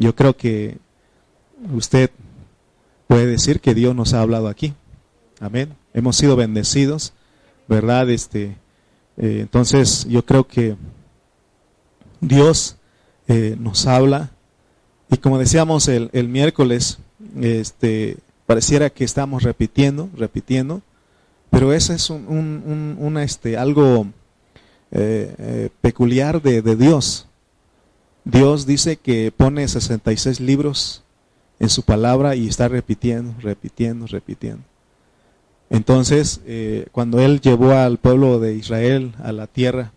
yo creo que usted puede decir que Dios nos ha hablado aquí. Amén. Hemos sido bendecidos, ¿verdad? Este, eh, entonces yo creo que Dios eh, nos habla y como decíamos el, el miércoles, este, pareciera que estamos repitiendo, repitiendo, pero eso es un, este, algo eh, peculiar de, Dios. Dios dice que pone 66 libros en su palabra y está repitiendo, repitiendo, repitiendo. Entonces, eh, cuando Él llevó al pueblo de Israel a la tierra,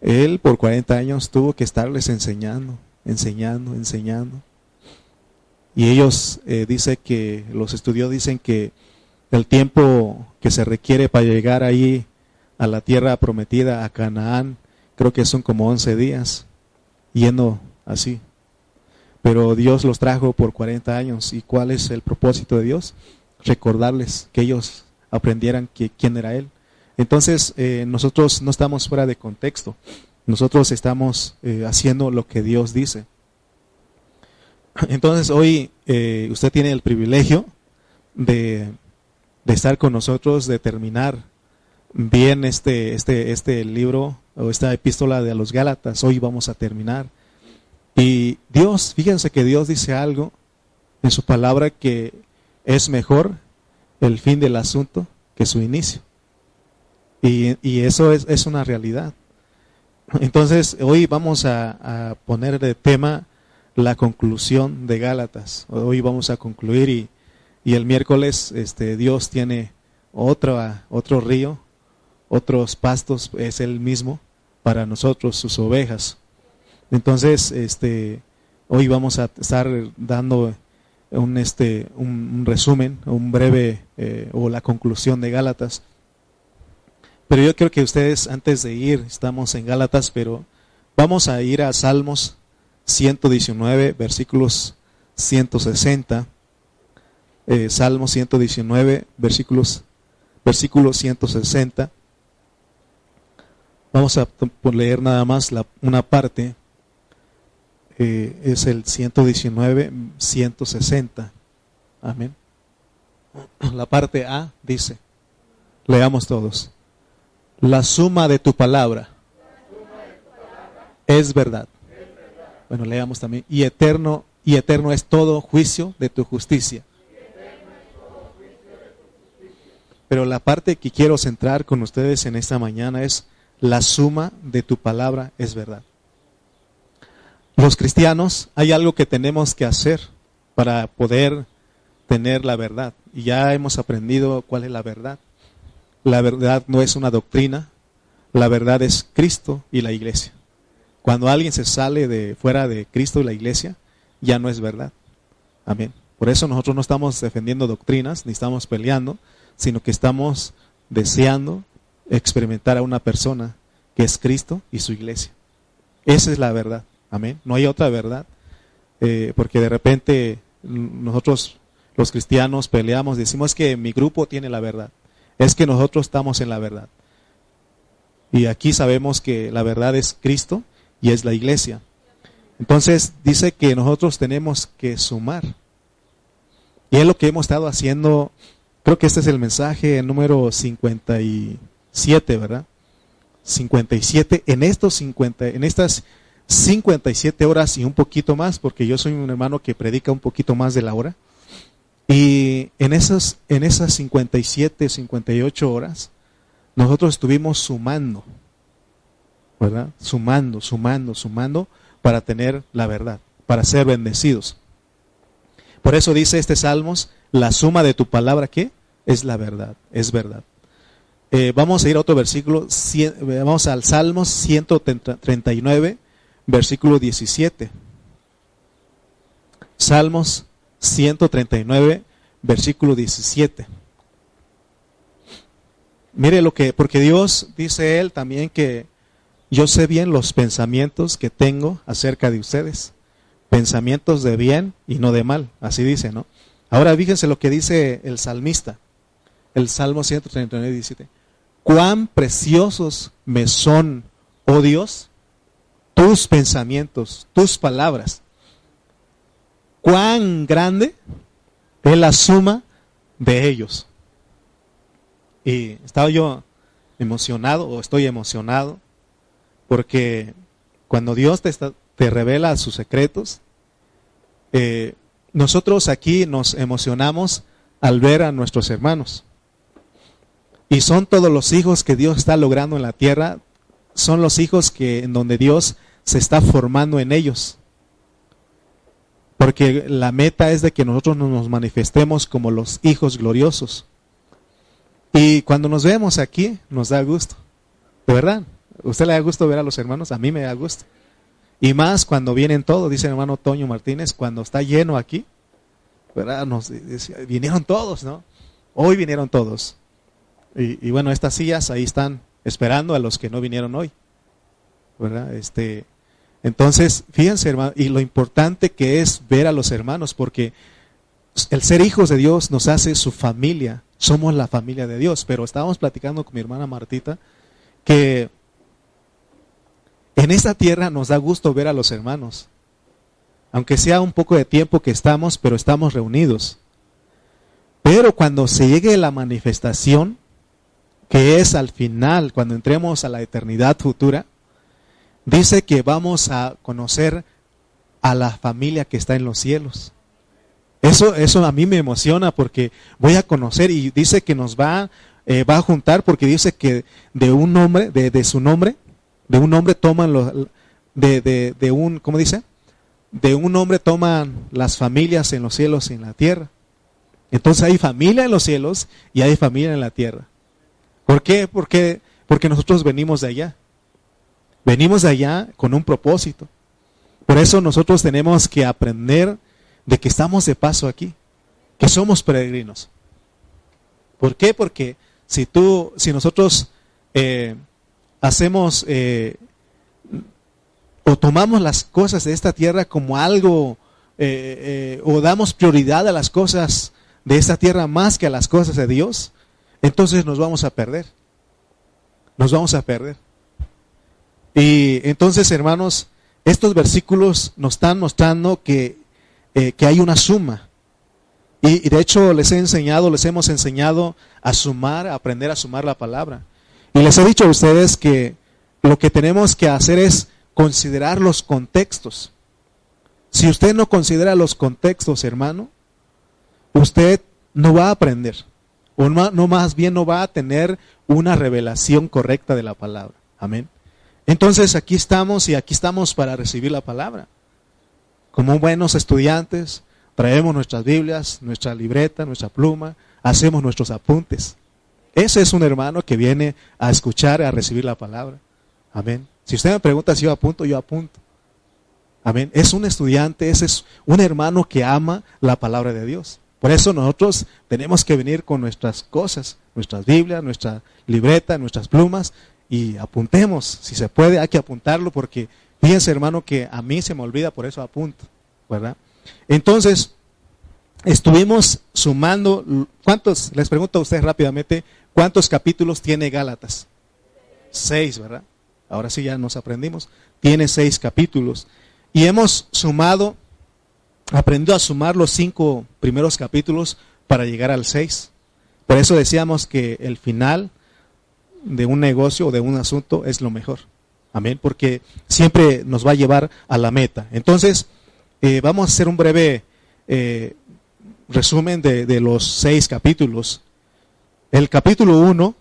Él por 40 años tuvo que estarles enseñando, enseñando, enseñando. Y ellos, dice que, los estudios dicen que el tiempo que se requiere para llegar ahí a la tierra prometida, a Canaán, creo que son como 11 días, yendo así. Pero Dios los trajo por 40 años. ¿Y cuál es el propósito de Dios? Recordarles que ellos aprendieran que, quién era Él. Entonces, eh, nosotros no estamos fuera de contexto. Nosotros estamos eh, haciendo lo que Dios dice. Entonces, hoy eh, usted tiene el privilegio de de estar con nosotros, de terminar bien este, este, este libro o esta epístola de los Gálatas. Hoy vamos a terminar. Y Dios, fíjense que Dios dice algo en su palabra que es mejor el fin del asunto que su inicio. Y, y eso es, es, una realidad. Entonces, hoy vamos a, a poner de tema la conclusión de Gálatas. Hoy vamos a concluir y y el miércoles este, Dios tiene otro, otro río, otros pastos, es el mismo para nosotros, sus ovejas. Entonces, este, hoy vamos a estar dando un, este, un, resumen, un breve eh, o la conclusión de Gálatas. Pero yo creo que ustedes, antes de ir, estamos en Gálatas, pero vamos a ir a Salmos 119, versículos 160 eh, Salmo 119, versículos, versículo 160. Vamos a leer nada más la, una parte. Eh, es el 119, 160. Amén. La parte A dice, leamos todos. La suma de tu palabra es verdad. Bueno, leamos también. Y eterno, y eterno es todo juicio de tu justicia. Pero la parte que quiero centrar con ustedes en esta mañana es la suma de tu palabra es verdad. Los cristianos hay algo que tenemos que hacer para poder tener la verdad. Y ya hemos aprendido cuál es la verdad. La verdad no es una doctrina, la verdad es Cristo y la iglesia. Cuando alguien se sale de fuera de Cristo y la iglesia, ya no es verdad. Amén. Por eso nosotros no estamos defendiendo doctrinas, ni estamos peleando, sino que estamos deseando experimentar a una persona que es Cristo y su iglesia. Esa es la verdad. Amén. No hay otra verdad. Eh, porque de repente nosotros los cristianos peleamos, decimos que mi grupo tiene la verdad. Es que nosotros estamos en la verdad. Y aquí sabemos que la verdad es Cristo y es la iglesia. Entonces dice que nosotros tenemos que sumar. Y es lo que hemos estado haciendo Creo que este es el mensaje número 57, ¿verdad? 57 en estos 50 en estas 57 horas y un poquito más porque yo soy un hermano que predica un poquito más de la hora. Y en esas en esas 57, 58 horas nosotros estuvimos sumando. ¿Verdad? Sumando, sumando, sumando para tener la verdad, para ser bendecidos. Por eso dice este Salmos la suma de tu palabra, ¿qué? Es la verdad, es verdad. Eh, vamos a ir a otro versículo, vamos al Salmos 139, versículo 17. Salmos 139, versículo 17. Mire lo que, porque Dios dice él también que yo sé bien los pensamientos que tengo acerca de ustedes, pensamientos de bien y no de mal, así dice, ¿no? Ahora fíjense lo que dice el salmista, el Salmo 139, 17. Cuán preciosos me son, oh Dios, tus pensamientos, tus palabras. cuán grande es la suma de ellos. Y estaba yo emocionado, o estoy emocionado, porque cuando Dios te, te revela sus secretos, eh, nosotros aquí nos emocionamos al ver a nuestros hermanos. Y son todos los hijos que Dios está logrando en la tierra, son los hijos que en donde Dios se está formando en ellos. Porque la meta es de que nosotros nos manifestemos como los hijos gloriosos. Y cuando nos vemos aquí, nos da gusto. ¿De verdad? ¿Usted le da gusto ver a los hermanos? A mí me da gusto. Y más cuando vienen todos, dice el hermano Toño Martínez, cuando está lleno aquí, ¿verdad? Nos, vinieron todos, ¿no? Hoy vinieron todos. Y, bueno, estas sillas ahí están esperando a los que no vinieron hoy. ¿Verdad? Este, entonces, fíjense, hermano, y lo importante que es ver a los hermanos, porque el ser hijos de Dios nos hace su familia, somos la familia de Dios. Pero estábamos platicando con mi hermana Martita que en esta tierra nos da gusto ver a los hermanos, aunque sea un poco de tiempo que estamos, pero estamos reunidos. Pero cuando se llegue la manifestación, que es al final, cuando entremos a la eternidad futura, dice que vamos a conocer a la familia que está en los cielos. Eso, eso a mí me emociona porque voy a conocer y dice que nos va, eh, va a juntar porque dice que de un nombre, de, de su nombre, de un hombre toman los, de, de, de un, ¿cómo dice? De un hombre toman las familias en los cielos y en la tierra. Entonces hay familia en los cielos y hay familia en la tierra. ¿Por qué? Porque, porque nosotros venimos de allá. Venimos de allá con un propósito. Por eso nosotros tenemos que aprender de que estamos de paso aquí, que somos peregrinos. ¿Por qué? Porque si tú, si nosotros eh, hacemos eh, o tomamos las cosas de esta tierra como algo eh, o damos prioridad a las cosas de esta tierra más que a las cosas de Dios, entonces nos vamos a perder. Nos vamos a perder. Y entonces, hermanos, estos versículos nos están mostrando que, eh, que hay una suma. Y, de hecho les he enseñado, les hemos enseñado a sumar, a aprender a sumar la palabra. Y les he dicho a ustedes que lo que tenemos que hacer es considerar los contextos. Si usted no considera los contextos, hermano, usted no va a aprender o no, más bien no va a tener una revelación correcta de la palabra. Amén. Entonces aquí estamos y aquí estamos para recibir la palabra. Como buenos estudiantes, traemos nuestras Biblias, nuestra libreta, nuestra pluma, hacemos nuestros apuntes. Ese es un hermano que viene a escuchar, a recibir la palabra. Amén. Si usted me pregunta si yo apunto, yo apunto. Amén. Es un estudiante, ese es un hermano que ama la palabra de Dios. Por eso nosotros tenemos que venir con nuestras cosas, nuestras Biblias, nuestra libreta, nuestras plumas y apuntemos. Si se puede, hay que apuntarlo porque fíjense hermano que a mí se me olvida, por eso apunto, ¿verdad? Entonces, estuvimos sumando, ¿cuántos, les pregunto a ustedes rápidamente, cuántos capítulos tiene Gálatas? Seis, ¿verdad? Ahora sí ya nos aprendimos. Tiene seis capítulos. Y hemos sumado aprendió a sumar los cinco primeros capítulos para llegar al seis. Por eso decíamos que el final de un negocio o de un asunto es lo mejor. Amén, porque siempre nos va a llevar a la meta. Entonces, eh, vamos a hacer un breve eh, resumen de, de, los seis capítulos. El capítulo uno,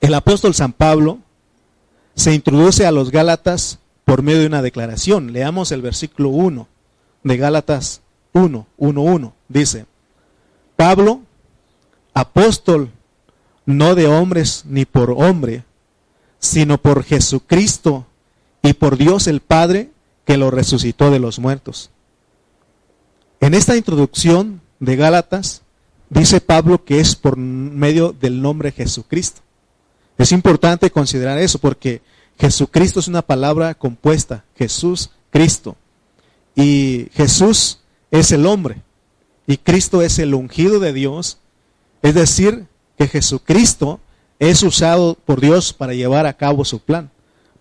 el apóstol San Pablo se introduce a los Gálatas por medio de una declaración. Leamos el versículo 1 de Gálatas 1, 1, 1. Dice, Pablo, apóstol, no de hombres ni por hombre, sino por Jesucristo y por Dios el Padre que lo resucitó de los muertos. En esta introducción de Gálatas, dice Pablo que es por medio del nombre Jesucristo. Es importante considerar eso porque Jesucristo es una palabra compuesta, Jesús, Cristo. Y Jesús es el hombre y Cristo es el ungido de Dios. Es decir, que Jesucristo es usado por Dios para llevar a cabo su plan.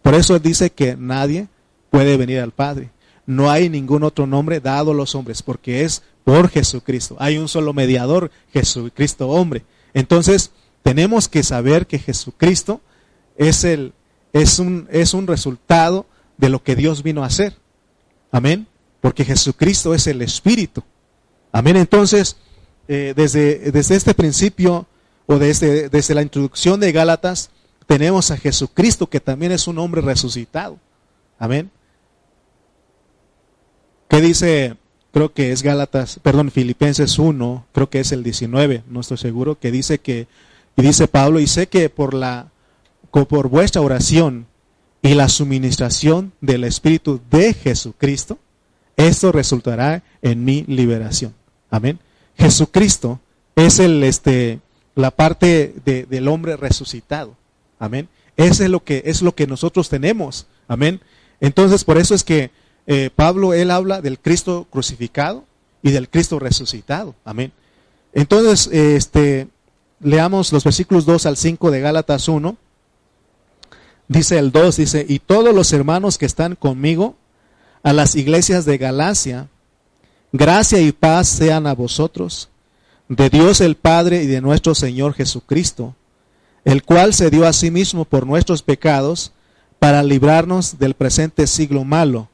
Por eso dice que nadie puede venir al Padre. no hay ningún otro nombre dado a los hombres, porque es por Jesucristo. Hay un solo mediador, Jesucristo hombre. Entonces, tenemos que saber que Jesucristo es, el, es, un, es un resultado de lo que Dios vino a hacer. Amén. Porque Jesucristo es el Espíritu. Amén. Entonces, eh, desde, desde este principio o desde, desde la introducción de Gálatas, tenemos a Jesucristo que también es un hombre resucitado. Amén. ¿Qué dice? Creo que es Gálatas, perdón, Filipenses 1, creo que es el 19, no estoy seguro, que dice que, y dice Pablo, y sé que por la, por vuestra oración y la suministración del Espíritu de Jesucristo, esto resultará en mi liberación. Amén. Jesucristo es el, este, la parte del hombre resucitado. Amén. Ese es lo que es lo que nosotros tenemos. Amén. Entonces, por eso es que eh, Pablo él habla del Cristo crucificado y del Cristo resucitado. Amén. Entonces, este leamos los versículos 2 al 5 de Gálatas 1. Dice el 2, dice, "Y todos los hermanos que están conmigo a las iglesias de Galacia, gracia y paz sean a vosotros, de Dios el Padre y de nuestro Señor Jesucristo, el cual se dio a sí mismo por nuestros pecados para librarnos del presente siglo malo,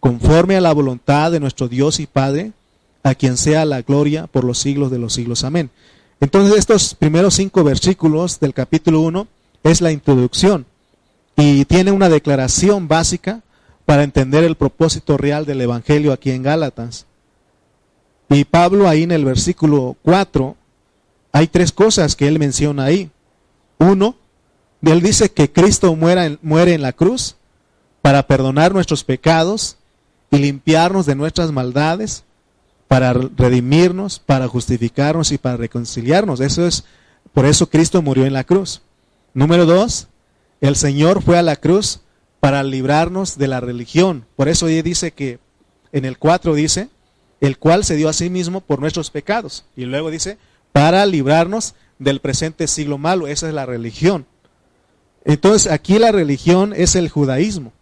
conforme a la voluntad de nuestro Dios y Padre, a quien sea la gloria por los siglos de los siglos. Amén. Entonces estos primeros cinco versículos del capítulo 1 es la introducción y tiene una declaración básica para entender el propósito real del Evangelio aquí en Gálatas. Y Pablo ahí en el versículo 4, hay tres cosas que él menciona ahí. Uno, él dice que Cristo muera, muere en la cruz para perdonar nuestros pecados y limpiarnos de nuestras maldades, para redimirnos, para justificarnos y para reconciliarnos. Eso es, por eso Cristo murió en la cruz. Número dos, el Señor fue a la cruz para librarnos de la religión. Por eso dice que en el 4 dice, el cual se dio a sí mismo por nuestros pecados. Y luego dice, para librarnos del presente siglo malo. Esa es la religión. Entonces, aquí la religión es el judaísmo.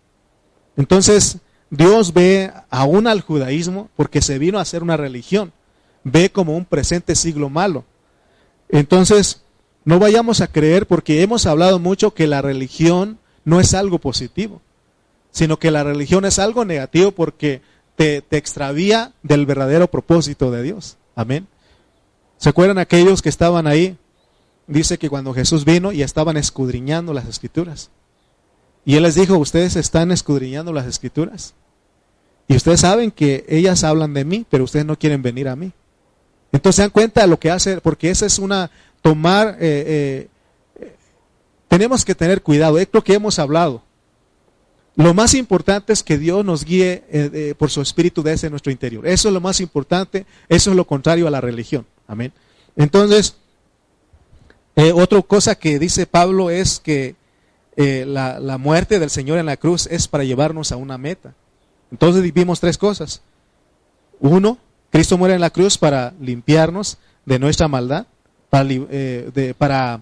Entonces, Dios ve aún al judaísmo porque se vino a hacer una religión. Ve como un presente siglo malo. Entonces, no vayamos a creer porque hemos hablado mucho que la religión no es algo positivo, sino que la religión es algo negativo porque te, te extravía del verdadero propósito de Dios. Amén. ¿Se acuerdan aquellos que estaban ahí dice que cuando Jesús vino y estaban escudriñando las escrituras. Y él les dijo, ustedes están escudriñando las escrituras. Y ustedes saben que ellas hablan de mí, pero ustedes no quieren venir a mí. Entonces se dan cuenta de lo que hace, porque esa es una tomar, eh, eh, tenemos que tener cuidado, es lo que hemos hablado. Lo más importante es que Dios nos guíe eh, por su espíritu desde nuestro interior. Eso es lo más importante, eso es lo contrario a la religión. Amén. Entonces, eh, otra cosa que dice Pablo es que eh, la, muerte del Señor en la cruz es para llevarnos a una meta. Entonces vivimos tres cosas. Uno, Cristo muere en la cruz para limpiarnos de nuestra maldad, para, eh,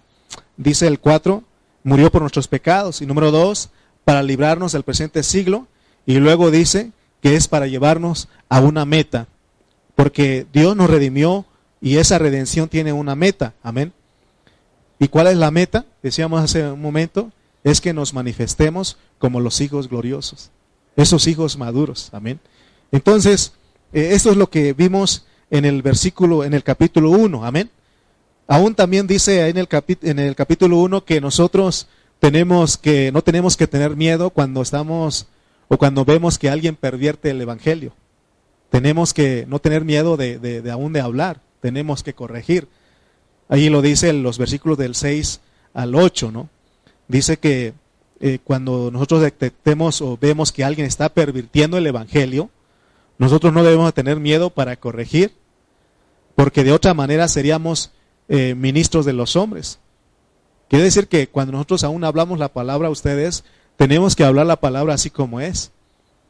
dice el cuatro, murió por nuestros pecados. Y número dos, para librarnos del presente siglo. Y luego dice que es para llevarnos a una meta, porque Dios nos redimió y esa redención tiene una meta. Amén. ¿Y cuál es la meta? Decíamos hace un momento, es que nos manifestemos como los hijos gloriosos, esos hijos maduros. Amén. Entonces, eh, esto es lo que vimos en el versículo, en el capítulo 1. Amén. Aún también dice en el, en el capítulo 1 que nosotros tenemos que, no tenemos que tener miedo cuando estamos o cuando vemos que alguien pervierte el evangelio. Tenemos que no tener miedo de, de aún de hablar, tenemos que corregir. Ahí lo dice en los versículos del 6 al 8, ¿no? Dice que eh, cuando nosotros detectemos o vemos que alguien está pervirtiendo el Evangelio, nosotros no debemos tener miedo para corregir, porque de otra manera seríamos eh, ministros de los hombres. Quiere decir que cuando nosotros aún hablamos la palabra a ustedes, tenemos que hablar la palabra así como es.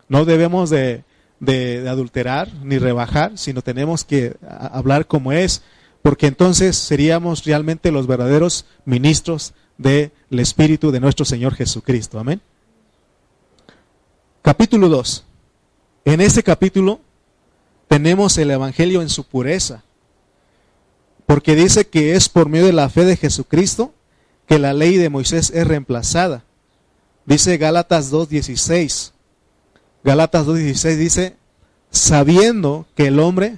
No debemos de, de adulterar ni rebajar, sino tenemos que hablar como es porque entonces seríamos realmente los verdaderos ministros del Espíritu de nuestro Señor Jesucristo. Amén. Capítulo 2. en este capítulo tenemos el Evangelio en su pureza, porque dice que es por medio de la fe de Jesucristo que la ley de Moisés es reemplazada. Dice Gálatas 2.16. Gálatas 2.16 dice, sabiendo que el hombre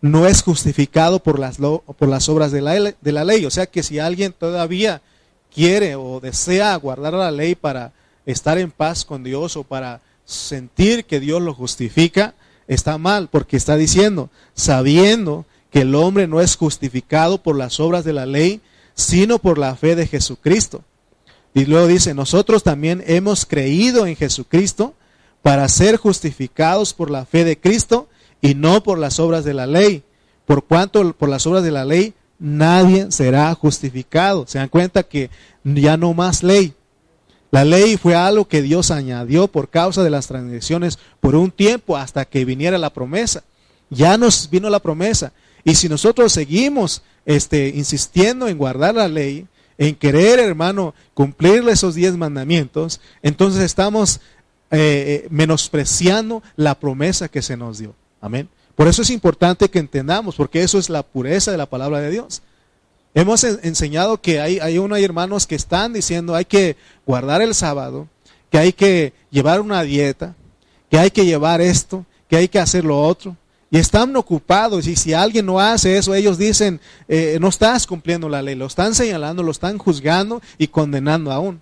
no es justificado por las, por las obras de la, de la ley. O sea que si alguien todavía quiere o desea guardar la ley para estar en paz con Dios o para sentir que Dios lo justifica, está mal, porque está diciendo, sabiendo que el hombre no es justificado por las obras de la ley, sino por la fe de Jesucristo. Y luego dice, nosotros también hemos creído en Jesucristo para ser justificados por la fe de Cristo y no por las obras de la ley. Por cuanto por las obras de la ley nadie será justificado. Se dan cuenta que ya no más ley. La ley fue algo que Dios añadió por causa de las transgresiones por un tiempo hasta que viniera la promesa. Ya nos vino la promesa. Y si nosotros seguimos este, insistiendo en guardar la ley, en querer, hermano, cumplir esos diez mandamientos, entonces estamos eh, eh, menospreciando la promesa que se nos dio. Amén. Por eso es importante que entendamos, porque eso es la pureza de la palabra de Dios. Hemos enseñado que hay, hay unos hermanos que están diciendo hay que guardar el sábado, que hay que llevar una dieta, que hay que llevar esto, que hay que hacer lo otro. Y están ocupados y si alguien no hace eso, ellos dicen, eh, no estás cumpliendo la ley, lo están señalando, lo están juzgando y condenando aún.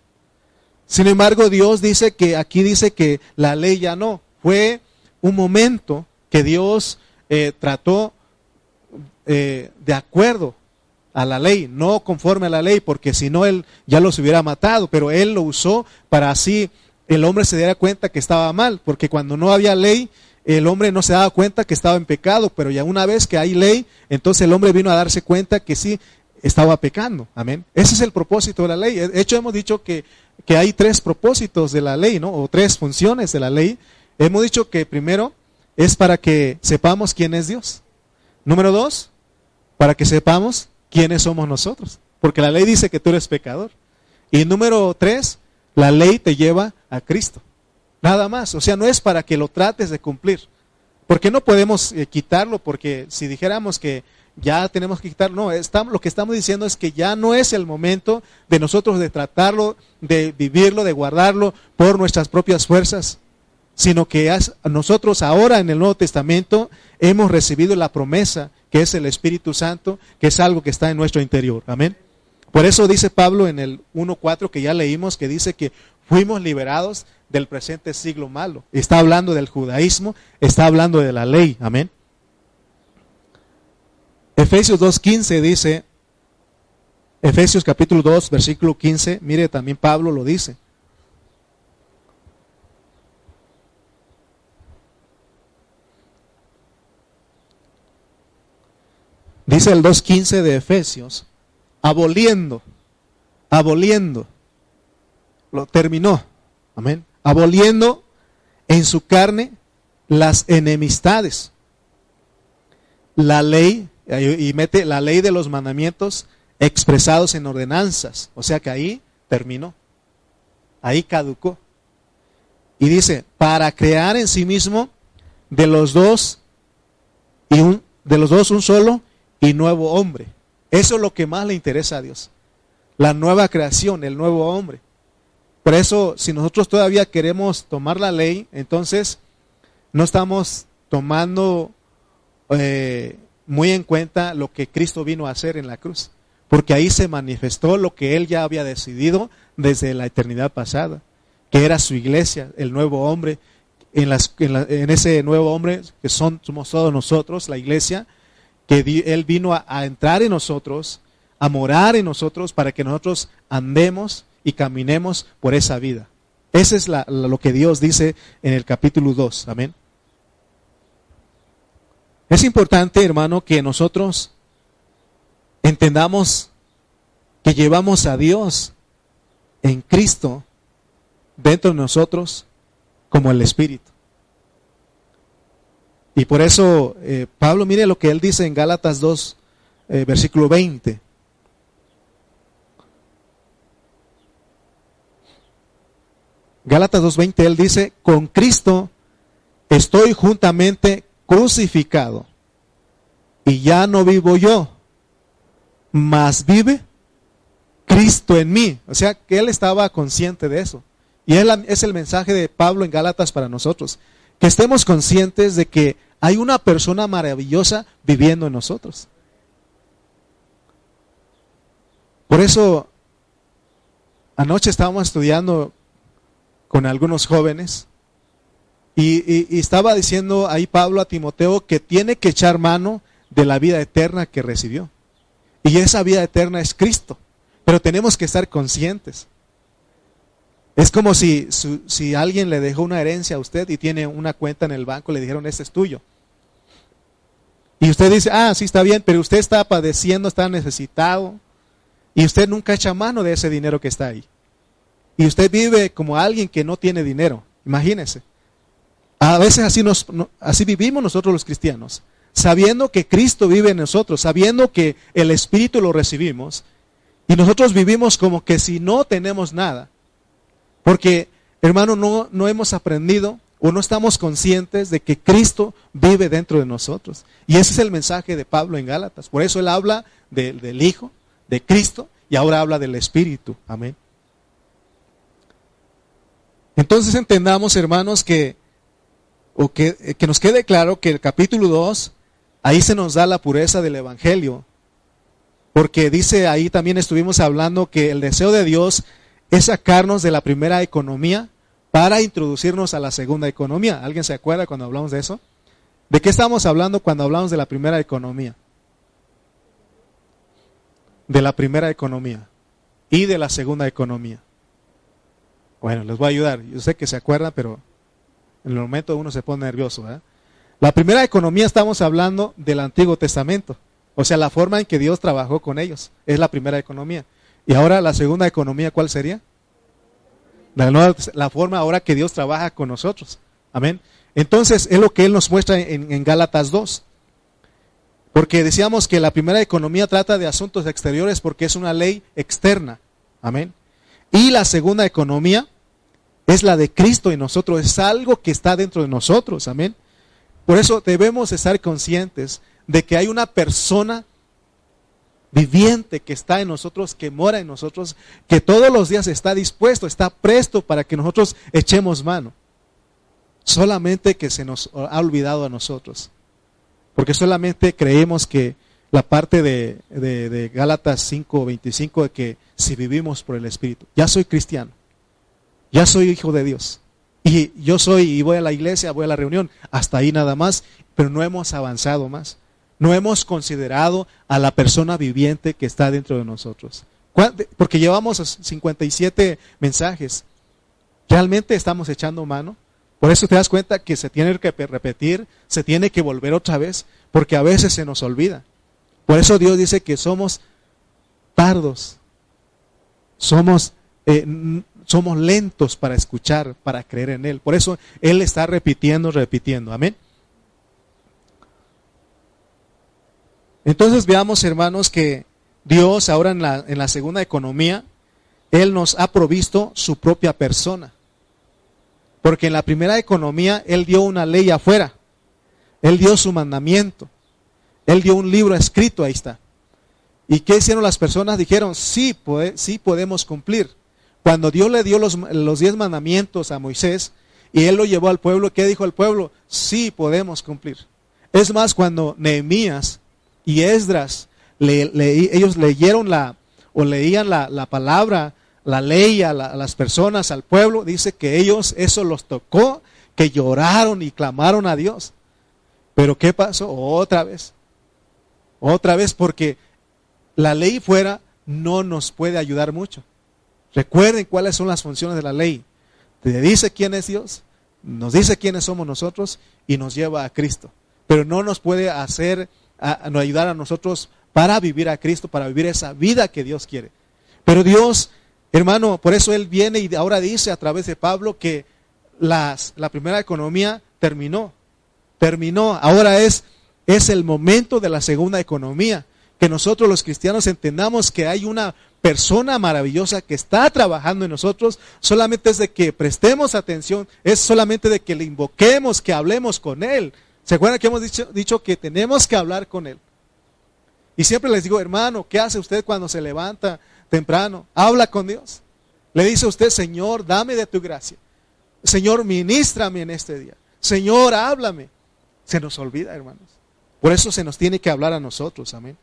Sin embargo, Dios dice que aquí dice que la ley ya no. Fue un momento que Dios eh, trató eh, de acuerdo a la ley, no conforme a la ley, porque si no él ya los hubiera matado, pero él lo usó para así el hombre se diera cuenta que estaba mal, porque cuando no había ley, el hombre no se daba cuenta que estaba en pecado, pero ya una vez que hay ley, entonces el hombre vino a darse cuenta que sí estaba pecando. Amén. Ese es el propósito de la ley. De hecho, hemos dicho que, que hay tres propósitos de la ley, ¿no? O tres funciones de la ley. Hemos dicho que primero es para que sepamos quién es Dios. Número dos, para que sepamos quiénes somos nosotros. Porque la ley dice que tú eres pecador. Y número tres, la ley te lleva a Cristo. Nada más. O sea, no es para que lo trates de cumplir. Porque no podemos eh, quitarlo, porque si dijéramos que ya tenemos que quitarlo, no, estamos, lo que estamos diciendo es que ya no es el momento de nosotros de tratarlo, de vivirlo, de guardarlo por nuestras propias fuerzas, sino que nosotros ahora en el Nuevo Testamento hemos recibido la promesa que es el Espíritu Santo, que es algo que está en nuestro interior. Amén. Por eso dice Pablo en el 1.4 que ya leímos, que dice que fuimos liberados del presente siglo malo. Está hablando del judaísmo, está hablando de la ley. Amén. Efesios 2.15 dice, Efesios capítulo 2, versículo 15, mire también Pablo lo dice. Dice el 2.15 de Efesios, aboliendo, aboliendo, lo terminó, amén, aboliendo en su carne las enemistades, la ley, y mete la ley de los mandamientos expresados en ordenanzas, o sea que ahí terminó, ahí caducó. Y dice, para crear en sí mismo de los dos y un, de los dos un solo y nuevo hombre. Eso es lo que más le interesa a Dios. La nueva creación, el nuevo hombre. Por eso, si nosotros todavía queremos tomar la ley, entonces no estamos tomando eh, muy en cuenta lo que Cristo vino a hacer en la cruz. Porque ahí se manifestó lo que Él ya había decidido desde la eternidad pasada, que era su iglesia, el nuevo hombre. En, las, en ese nuevo hombre, que somos todos nosotros, la iglesia, que Él vino a, entrar en nosotros, a morar en nosotros para que nosotros andemos y caminemos por esa vida. Ese es lo que Dios dice en el capítulo 2. Amén. Es importante, hermano, que nosotros entendamos que llevamos a Dios en Cristo dentro de nosotros como el Espíritu. Y por eso eh, Pablo, mire lo que él dice en Gálatas 2, eh, versículo 20. Gálatas 2.20, él dice, con Cristo estoy juntamente crucificado y ya no vivo yo, mas vive Cristo en mí. O sea, que él estaba consciente de eso. Y es el mensaje de Pablo en Gálatas para nosotros. Que estemos conscientes de que hay una persona maravillosa viviendo en nosotros. Por eso, anoche estábamos estudiando con algunos jóvenes y, estaba diciendo ahí Pablo a Timoteo que tiene que echar mano de la vida eterna que recibió. Y esa vida eterna es Cristo. Pero tenemos que estar conscientes. Es como si, si alguien le dejó una herencia a usted y tiene una cuenta en el banco, le dijeron, este es tuyo. Y usted dice, ah, sí está bien, pero usted está padeciendo, está necesitado. Y usted nunca echa mano de ese dinero que está ahí. Y usted vive como alguien que no tiene dinero. Imagínese. A veces así, nos, así vivimos nosotros los cristianos, sabiendo que Cristo vive en nosotros, sabiendo que el Espíritu lo recibimos, y nosotros vivimos como que si no tenemos nada. Porque, hermano, no, no hemos aprendido o no estamos conscientes de que Cristo vive dentro de nosotros. Y ese es el mensaje de Pablo en Gálatas. Por eso él habla del Hijo, de Cristo, y ahora habla del Espíritu. Amén. Entonces entendamos, hermanos, que o que, eh, que nos quede claro que el capítulo 2, ahí se nos da la pureza del Evangelio. Porque dice ahí también estuvimos hablando que el deseo de Dios es sacarnos de la primera economía para introducirnos a la segunda economía. ¿Alguien se acuerda cuando hablamos de eso? ¿De qué estamos hablando cuando hablamos de la primera economía? De la primera economía y de la segunda economía. Bueno, les voy a ayudar. Yo sé que se acuerdan, pero en el momento uno se pone nervioso. La primera economía estamos hablando del Antiguo Testamento, o sea, la forma en que Dios trabajó con ellos, es la primera economía. Y ahora la segunda economía, ¿cuál sería? La, forma ahora que Dios trabaja con nosotros. Amén. Entonces, es lo que Él nos muestra en, en Gálatas 2. Porque decíamos que la primera economía trata de asuntos exteriores porque es una ley externa. Amén. Y la segunda economía es la de Cristo en nosotros, es algo que está dentro de nosotros, amén. Por eso debemos estar conscientes de que hay una persona viviente que está en nosotros, que mora en nosotros, que todos los días está dispuesto, está presto para que nosotros echemos mano. Solamente que se nos ha olvidado a nosotros. Porque solamente creemos que la parte de, Gálatas 5.25 de que si vivimos por el Espíritu, ya soy cristiano ya soy hijo de Dios. Y yo soy y voy a la iglesia, voy a la reunión, hasta ahí nada más, pero no hemos avanzado más. No hemos considerado a la persona viviente que está dentro de nosotros. Porque llevamos 57 mensajes. ¿Realmente estamos echando mano? Por eso te das cuenta que se tiene que repetir, se tiene que volver otra vez, porque a veces se nos olvida. Por eso Dios dice que somos tardos, somos eh, somos lentos para escuchar, para creer en Él. Por eso Él está repitiendo, repitiendo. Amén. Entonces veamos, hermanos, que Dios ahora en la, en la segunda economía, Él nos ha provisto su propia persona. Porque en la primera economía Él dio una ley afuera. Él dio su mandamiento. Él dio un libro escrito, ahí está. ¿Y qué hicieron las personas? Dijeron, sí, sí podemos cumplir. Cuando Dios le dio los, diez mandamientos a Moisés y él lo llevó al pueblo, ¿qué dijo el pueblo? Sí, podemos cumplir. Es más, cuando Nehemías y Esdras, ellos leyeron la, o leían la, palabra, la ley a, a, las personas, al pueblo, dice que ellos eso los tocó, que lloraron y clamaron a Dios. Pero ¿qué pasó? Otra vez. Otra vez porque la ley fuera no nos puede ayudar mucho. Recuerden cuáles son las funciones de la ley. Te dice quién es Dios, nos dice quiénes somos nosotros y nos lleva a Cristo. Pero no nos puede hacer, a, ayudar a nosotros para vivir a Cristo, para vivir esa vida que Dios quiere. Pero Dios, hermano, por eso Él viene y ahora dice a través de Pablo que la primera economía terminó. Terminó. Ahora es, es el momento de la segunda economía. que nosotros los cristianos entendamos que hay una persona maravillosa que está trabajando en nosotros, solamente es de que prestemos atención, es solamente de que le invoquemos, que hablemos con Él. ¿Se acuerdan que hemos dicho, dicho que tenemos que hablar con Él? Y siempre les digo, hermano, ¿qué hace usted cuando se levanta temprano? Habla con Dios. Le dice a usted, Señor, dame de tu gracia. Señor, ministrame en este día. Señor, háblame. Se nos olvida, hermanos. Por eso se nos tiene que hablar a nosotros, amén.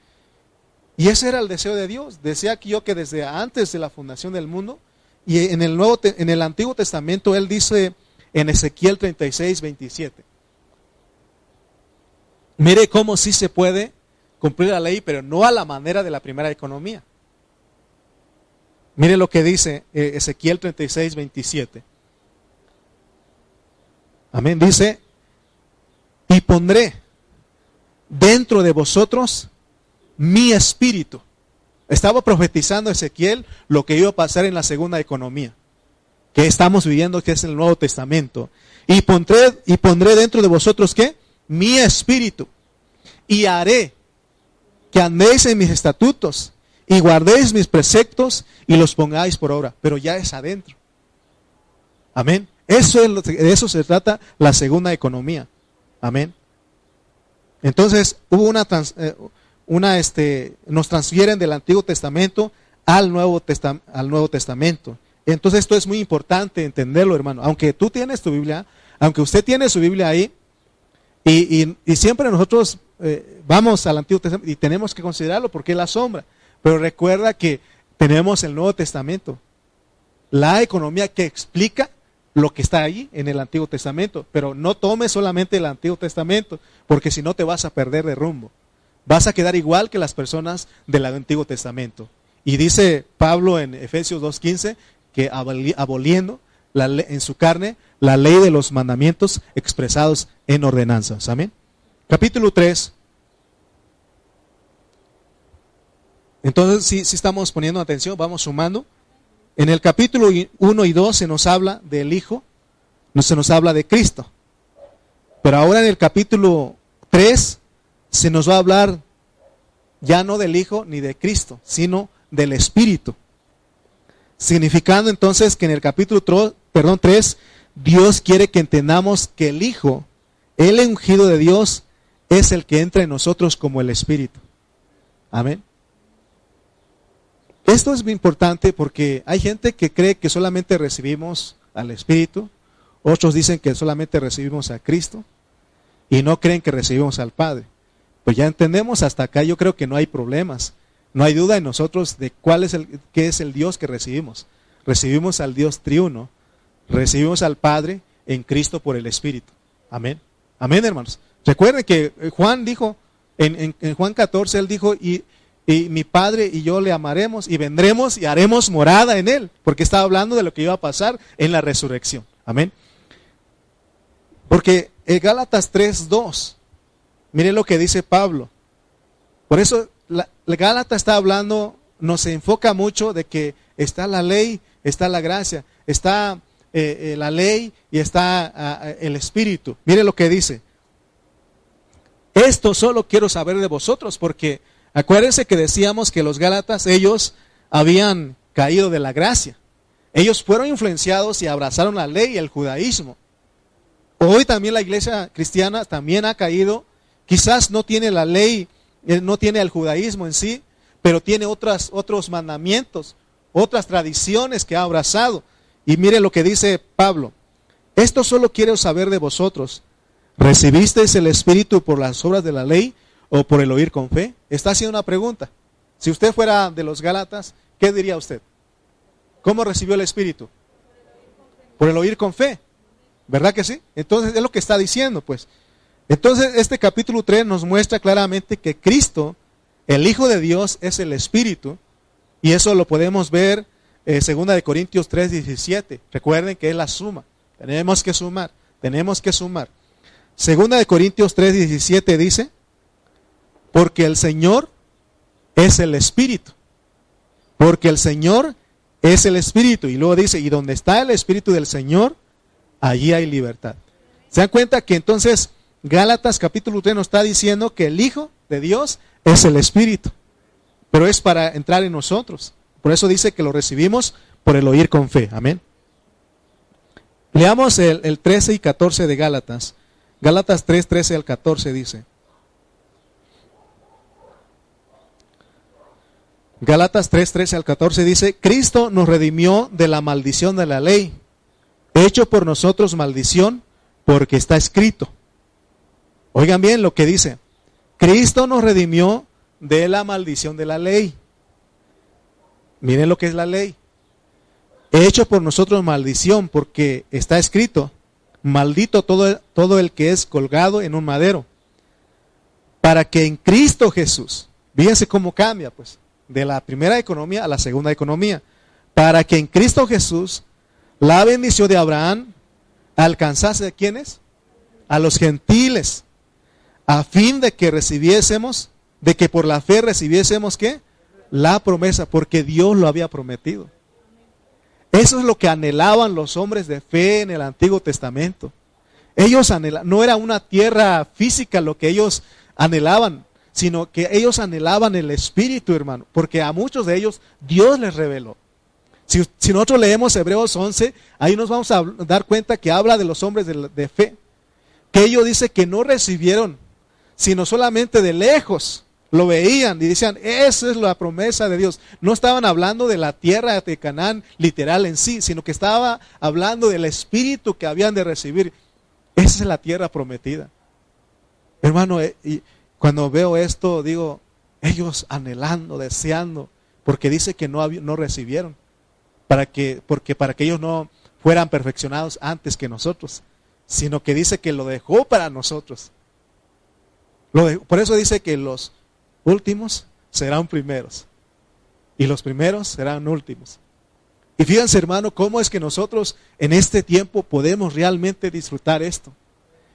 Y ese era el deseo de Dios. Decía que yo que desde antes de la fundación del mundo, y en el, Nuevo, en el Antiguo Testamento, Él dice en Ezequiel 36, 27. Mire cómo sí se puede cumplir la ley, pero no a la manera de la primera economía. Mire lo que dice eh, Ezequiel 36, 27. Amén. Dice, y pondré dentro de vosotros mi espíritu. Estaba profetizando Ezequiel lo que iba a pasar en la segunda economía, que estamos viviendo, que es el Nuevo Testamento. Y pondré, y pondré dentro de vosotros, ¿qué? Mi espíritu. Y haré que andéis en mis estatutos y guardéis mis preceptos y los pongáis por obra. Pero ya es adentro. Amén. Eso es de eso se trata la segunda economía. Amén. Entonces hubo una, eh, una, este, nos transfieren del Antiguo Testamento al Nuevo, al Nuevo Testamento. Entonces esto es muy importante entenderlo, hermano. Aunque tú tienes tu Biblia, aunque usted tiene su Biblia ahí, y, y, siempre nosotros eh, vamos al Antiguo Testamento y tenemos que considerarlo porque es la sombra. Pero recuerda que tenemos el Nuevo Testamento, la economía que explica lo que está ahí en el Antiguo Testamento. Pero no tomes solamente el Antiguo Testamento, porque si no te vas a perder de rumbo vas a quedar igual que las personas del Antiguo Testamento. Y dice Pablo en Efesios 2.15 que aboliendo la en su carne la ley de los mandamientos expresados en ordenanzas. Amén. Capítulo 3. Entonces, si, si estamos poniendo atención, vamos sumando. En el capítulo 1 y 2 se nos habla del Hijo, no se nos habla de Cristo. Pero ahora en el capítulo 3 se nos va a hablar ya no del Hijo ni de Cristo, sino del Espíritu. Significando entonces que en el capítulo perdón, 3, Dios quiere que entendamos que el Hijo, el ungido de Dios, es el que entra en nosotros como el Espíritu. Amén. Esto es muy importante porque hay gente que cree que solamente recibimos al Espíritu, otros dicen que solamente recibimos a Cristo y no creen que recibimos al Padre. Pues ya entendemos hasta acá, yo creo que no hay problemas. No hay duda en nosotros de cuál es el, qué es el Dios que recibimos. Recibimos al Dios triuno, recibimos al Padre en Cristo por el Espíritu. Amén. Amén, hermanos. Recuerden que eh, Juan dijo, en, Juan 14, él dijo, y, y, mi Padre y yo le amaremos y vendremos y haremos morada en él, porque estaba hablando de lo que iba a pasar en la resurrección. Amén. Porque el Gálatas 3, 2 Miren lo que dice Pablo. Por eso la, Gálata está hablando, nos enfoca mucho de que está la ley, está la gracia, está eh, eh, la ley y está ah, ah, el Espíritu. Miren lo que dice. Esto solo quiero saber de vosotros, porque acuérdense que decíamos que los Gálatas, ellos habían caído de la gracia. Ellos fueron influenciados y abrazaron la ley y el judaísmo. Hoy también la iglesia cristiana también ha caído Quizás no tiene la ley, eh, no tiene el judaísmo en sí, pero tiene otros mandamientos, otras tradiciones que ha abrazado. Y mire lo que dice Pablo. Esto solo quiero saber de vosotros. ¿Recibisteis el Espíritu por las obras de la ley o por el oír con fe? Está haciendo una pregunta. Si usted fuera de los Gálatas, ¿qué diría usted? ¿Cómo recibió el Espíritu? Por el oír con fe. ¿Verdad que sí? Entonces es lo que está diciendo, pues. Entonces, este capítulo 3 nos muestra claramente que Cristo, el Hijo de Dios, es el Espíritu. Y eso lo podemos ver en eh, 2 de Corintios 3, 17. Recuerden que es la suma. Tenemos que sumar. Tenemos que sumar. Segunda de Corintios 3, 17 dice, porque el Señor es el Espíritu. Porque el Señor es el Espíritu. Y luego dice, y donde está el Espíritu del Señor, allí hay libertad. ¿Se dan cuenta que entonces Gálatas capítulo 3 nos está diciendo que el Hijo de Dios es el Espíritu. pero es para entrar en nosotros. Por eso dice que lo recibimos por el oír con fe. Amén. Leamos el, el 13 y 14 de Gálatas. Gálatas 3, 13 al 14 dice. Gálatas 3, 13 al 14 dice, Cristo nos redimió de la maldición de la ley, hecho por nosotros maldición, porque está escrito. Oigan bien lo que dice, Cristo nos redimió de la maldición de la ley. Miren lo que es la ley. Hecho por nosotros maldición, porque está escrito, maldito todo, todo el que es colgado en un madero, para que en Cristo Jesús, fíjense cómo cambia, pues de la primera economía a la segunda economía, para que en Cristo Jesús la bendición de Abraham alcanzase a quienes? A los gentiles, a fin de que recibiésemos, de que por la fe recibiésemos qué? La promesa, porque Dios lo había prometido. Eso es lo que anhelaban los hombres de fe en el Antiguo Testamento. Ellos anhelaban, no era una tierra física lo que ellos anhelaban, sino que ellos anhelaban el Espíritu, hermano, porque a muchos de ellos Dios les reveló. Si, nosotros leemos Hebreos 11, ahí nos vamos a dar cuenta que habla de los hombres de, de fe, que ellos dice que no recibieron, sino solamente de lejos lo veían y decían, esa es la promesa de Dios. No estaban hablando de la tierra de Canaán literal en sí, sino que estaba hablando del espíritu que habían de recibir. Esa es la tierra prometida. Hermano, eh, y cuando veo esto, digo, ellos anhelando, deseando, porque dice que no, no recibieron, para que, porque para que ellos no fueran perfeccionados antes que nosotros, sino que dice que lo dejó para nosotros. Por eso dice que los últimos serán primeros y los primeros serán últimos. Y fíjense hermano, cómo es que nosotros en este tiempo podemos realmente disfrutar esto.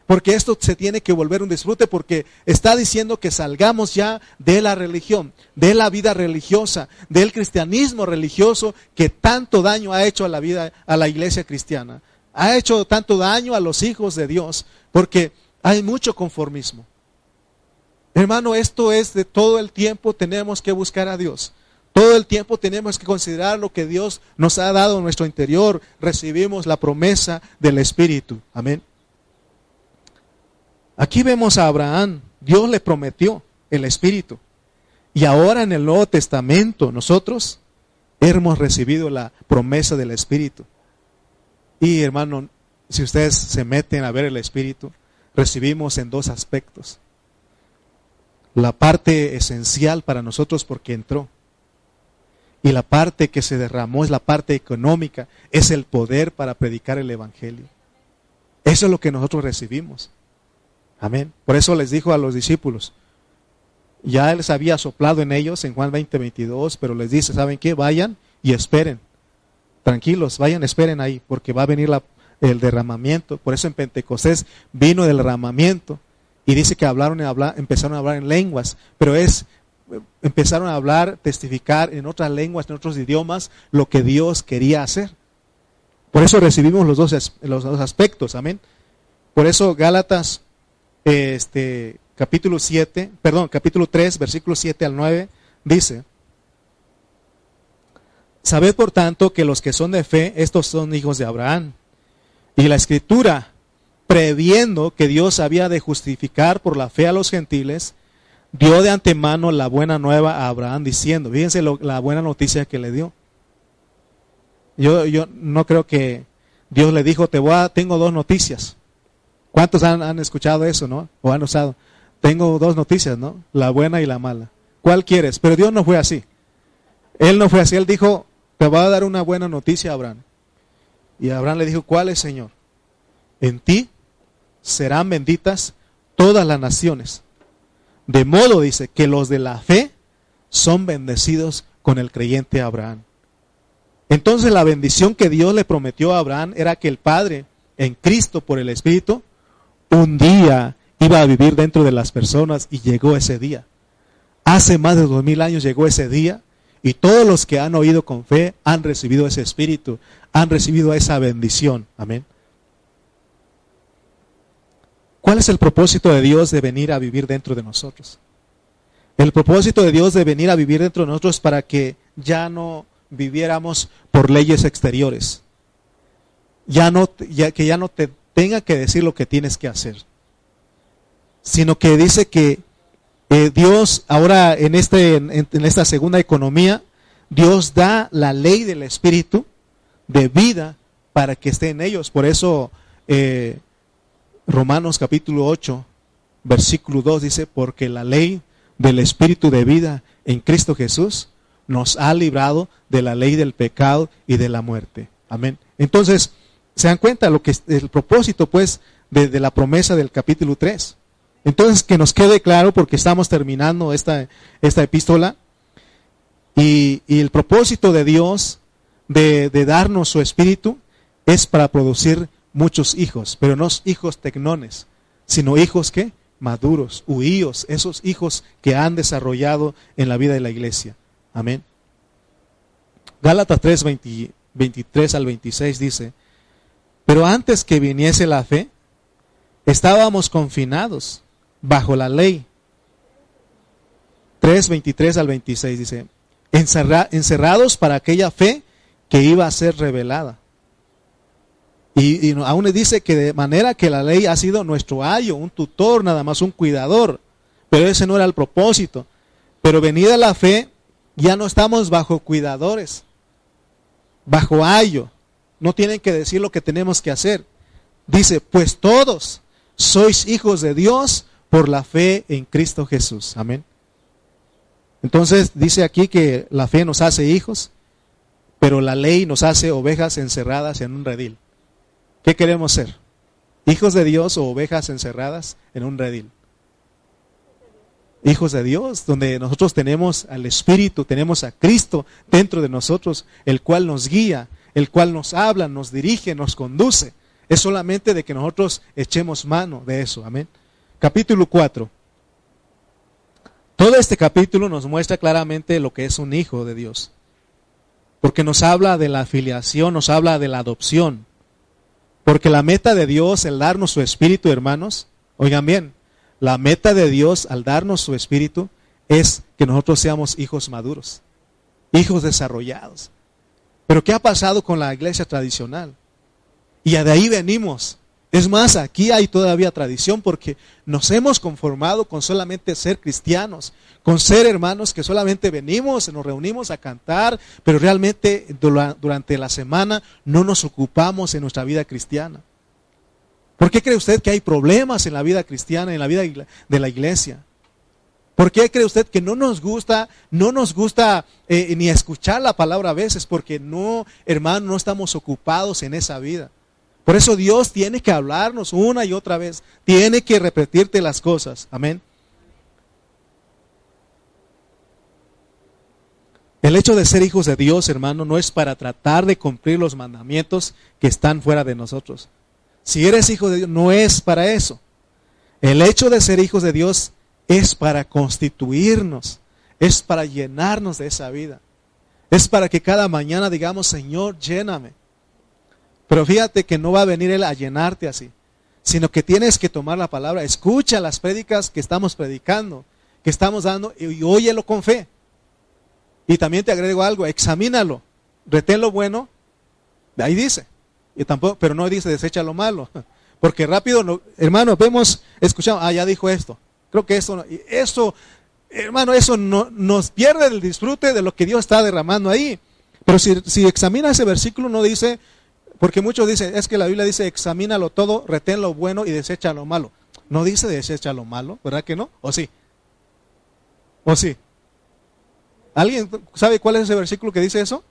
Porque esto se tiene que volver un disfrute porque está diciendo que salgamos ya de la religión, de la vida religiosa, del cristianismo religioso que tanto daño ha hecho a la vida, a la iglesia cristiana. Ha hecho tanto daño a los hijos de Dios porque hay mucho conformismo. Hermano, esto es de todo el tiempo tenemos que buscar a Dios. Todo el tiempo tenemos que considerar lo que Dios nos ha dado en nuestro interior. Recibimos la promesa del Espíritu. Amén. Aquí vemos a Abraham, Dios le prometió el Espíritu. Y ahora en el Nuevo Testamento nosotros hemos recibido la promesa del Espíritu. Y hermano, si ustedes se meten a ver el Espíritu, recibimos en dos aspectos. La parte esencial para nosotros porque entró. Y la parte que se derramó es la parte económica, es el poder para predicar el Evangelio. Eso es lo que nosotros recibimos. Amén. Por eso les dijo a los discípulos, ya les había soplado en ellos en Juan 20, 22, pero les dice, ¿saben qué? Vayan y esperen. Tranquilos, vayan, esperen ahí, porque va a venir el derramamiento. Por eso en Pentecostés vino el derramamiento. Y dice que hablaron y empezaron a hablar en lenguas, pero es, empezaron a hablar, testificar en otras lenguas, en otros idiomas, lo que Dios quería hacer. Por eso recibimos los dos, los dos aspectos, amén. Por eso Gálatas este, capítulo 7, perdón, capítulo 3, versículo 7 al 9, dice, Sabed por tanto que los que son de fe, estos son hijos de Abraham. Y la escritura, previendo que Dios había de justificar por la fe a los gentiles, dio de antemano la buena nueva a Abraham diciendo, fíjense la buena noticia que le dio. Yo, yo no creo que Dios le dijo, te voy a, tengo dos noticias. ¿Cuántos han, escuchado eso, no? O han usado. Tengo dos noticias, ¿no? La buena y la mala. ¿Cuál quieres? Pero Dios no fue así. Él no fue así. Él dijo, te va a dar una buena noticia, Abraham. Y Abraham le dijo, ¿cuál es, Señor? En ti serán benditas todas las naciones. De modo, dice, que los de la fe son bendecidos con el creyente Abraham. Entonces la bendición que Dios le prometió a Abraham era que el Padre, en Cristo por el Espíritu, un día iba a vivir dentro de las personas y llegó ese día. Hace más de dos mil años llegó ese día y todos los que han oído con fe han recibido ese espíritu, han recibido esa bendición. Amén. ¿Cuál es el propósito de Dios de venir a vivir dentro de nosotros? El propósito de Dios de venir a vivir dentro de nosotros para que ya no viviéramos por leyes exteriores. Ya no, ya, que ya no te tenga que decir lo que tienes que hacer. Sino que dice que eh, Dios ahora en, este, en, esta segunda economía, Dios da la ley del Espíritu de vida para que esté en ellos. Por eso eh, Romanos capítulo 8, versículo 2 dice, porque la ley del Espíritu de vida en Cristo Jesús nos ha librado de la ley del pecado y de la muerte. Amén. Entonces, se dan cuenta lo que es el propósito, pues, de, de la promesa del capítulo 3. Entonces, que nos quede claro, porque estamos terminando esta, esta epístola, y, el propósito de Dios de, darnos su espíritu es para producir muchos hijos, pero no hijos tecnones, sino hijos que maduros, huíos, esos hijos que han desarrollado en la vida de la iglesia. Amén. Gálatas 3, 23 al 26 dice, pero antes que viniese la fe, estábamos confinados bajo la ley. 3, 23 al 26 dice, encerrados para aquella fe que iba a ser revelada. Y, aún le dice que de manera que la ley ha sido nuestro ayo, un tutor, nada más un cuidador. Pero ese no era el propósito. Pero venida la fe, ya no estamos bajo cuidadores, bajo ayo. No tienen que decir lo que tenemos que hacer. Dice, pues todos sois hijos de Dios por la fe en Cristo Jesús. Amén. Entonces dice aquí que la fe nos hace hijos, pero la ley nos hace ovejas encerradas en un redil. ¿Qué queremos ser? ¿Hijos de Dios o ovejas encerradas en un redil? Hijos de Dios, donde nosotros tenemos al Espíritu, tenemos a Cristo dentro de nosotros, el cual nos guía, el cual nos habla, nos dirige, nos conduce. Es solamente de que nosotros echemos mano de eso. Amén capítulo 4. Todo este capítulo nos muestra claramente lo que es un hijo de Dios. Porque nos habla de la afiliación, nos habla de la adopción. Porque la meta de Dios, el darnos su espíritu, hermanos, oigan bien, la meta de Dios al darnos su espíritu es que nosotros seamos hijos maduros, hijos desarrollados. Pero ¿qué ha pasado con la iglesia tradicional? Y de ahí venimos. Es más, aquí hay todavía tradición porque nos hemos conformado con solamente ser cristianos, con ser hermanos que solamente venimos, nos reunimos a cantar, pero realmente durante la semana no nos ocupamos en nuestra vida cristiana. ¿Por qué cree usted que hay problemas en la vida cristiana, en la vida de la iglesia? ¿Por qué cree usted que no nos gusta, no nos gusta eh, ni escuchar la palabra a veces? Porque no, hermano, no estamos ocupados en esa vida. Por eso Dios tiene que hablarnos una y otra vez. Tiene que repetirte las cosas. Amén. El hecho de ser hijos de Dios, hermano, no es para tratar de cumplir los mandamientos que están fuera de nosotros. Si eres hijo de Dios, no es para eso. El hecho de ser hijos de Dios es para constituirnos, es para llenarnos de esa vida. Es para que cada mañana digamos, Señor, lléname. Pero fíjate que no va a venir Él a llenarte así, sino que tienes que tomar la palabra, escucha las prédicas que estamos predicando, que estamos dando, y, óyelo con fe. Y también te agrego algo, examínalo, retén lo bueno, ahí dice, y tampoco, pero no dice desecha lo malo, porque rápido, hermano, vemos, escuchamos, ah, ya dijo esto, creo que eso, eso, hermano, eso no, nos pierde el disfrute de lo que Dios está derramando ahí. Pero si, si examina ese versículo, no dice, porque muchos dicen, es que la Biblia dice, examínalo todo, retén lo bueno y desecha lo malo. No dice desecha lo malo, ¿verdad que no? ¿O sí? ¿O sí? ¿Alguien sabe cuál es ese versículo que dice eso?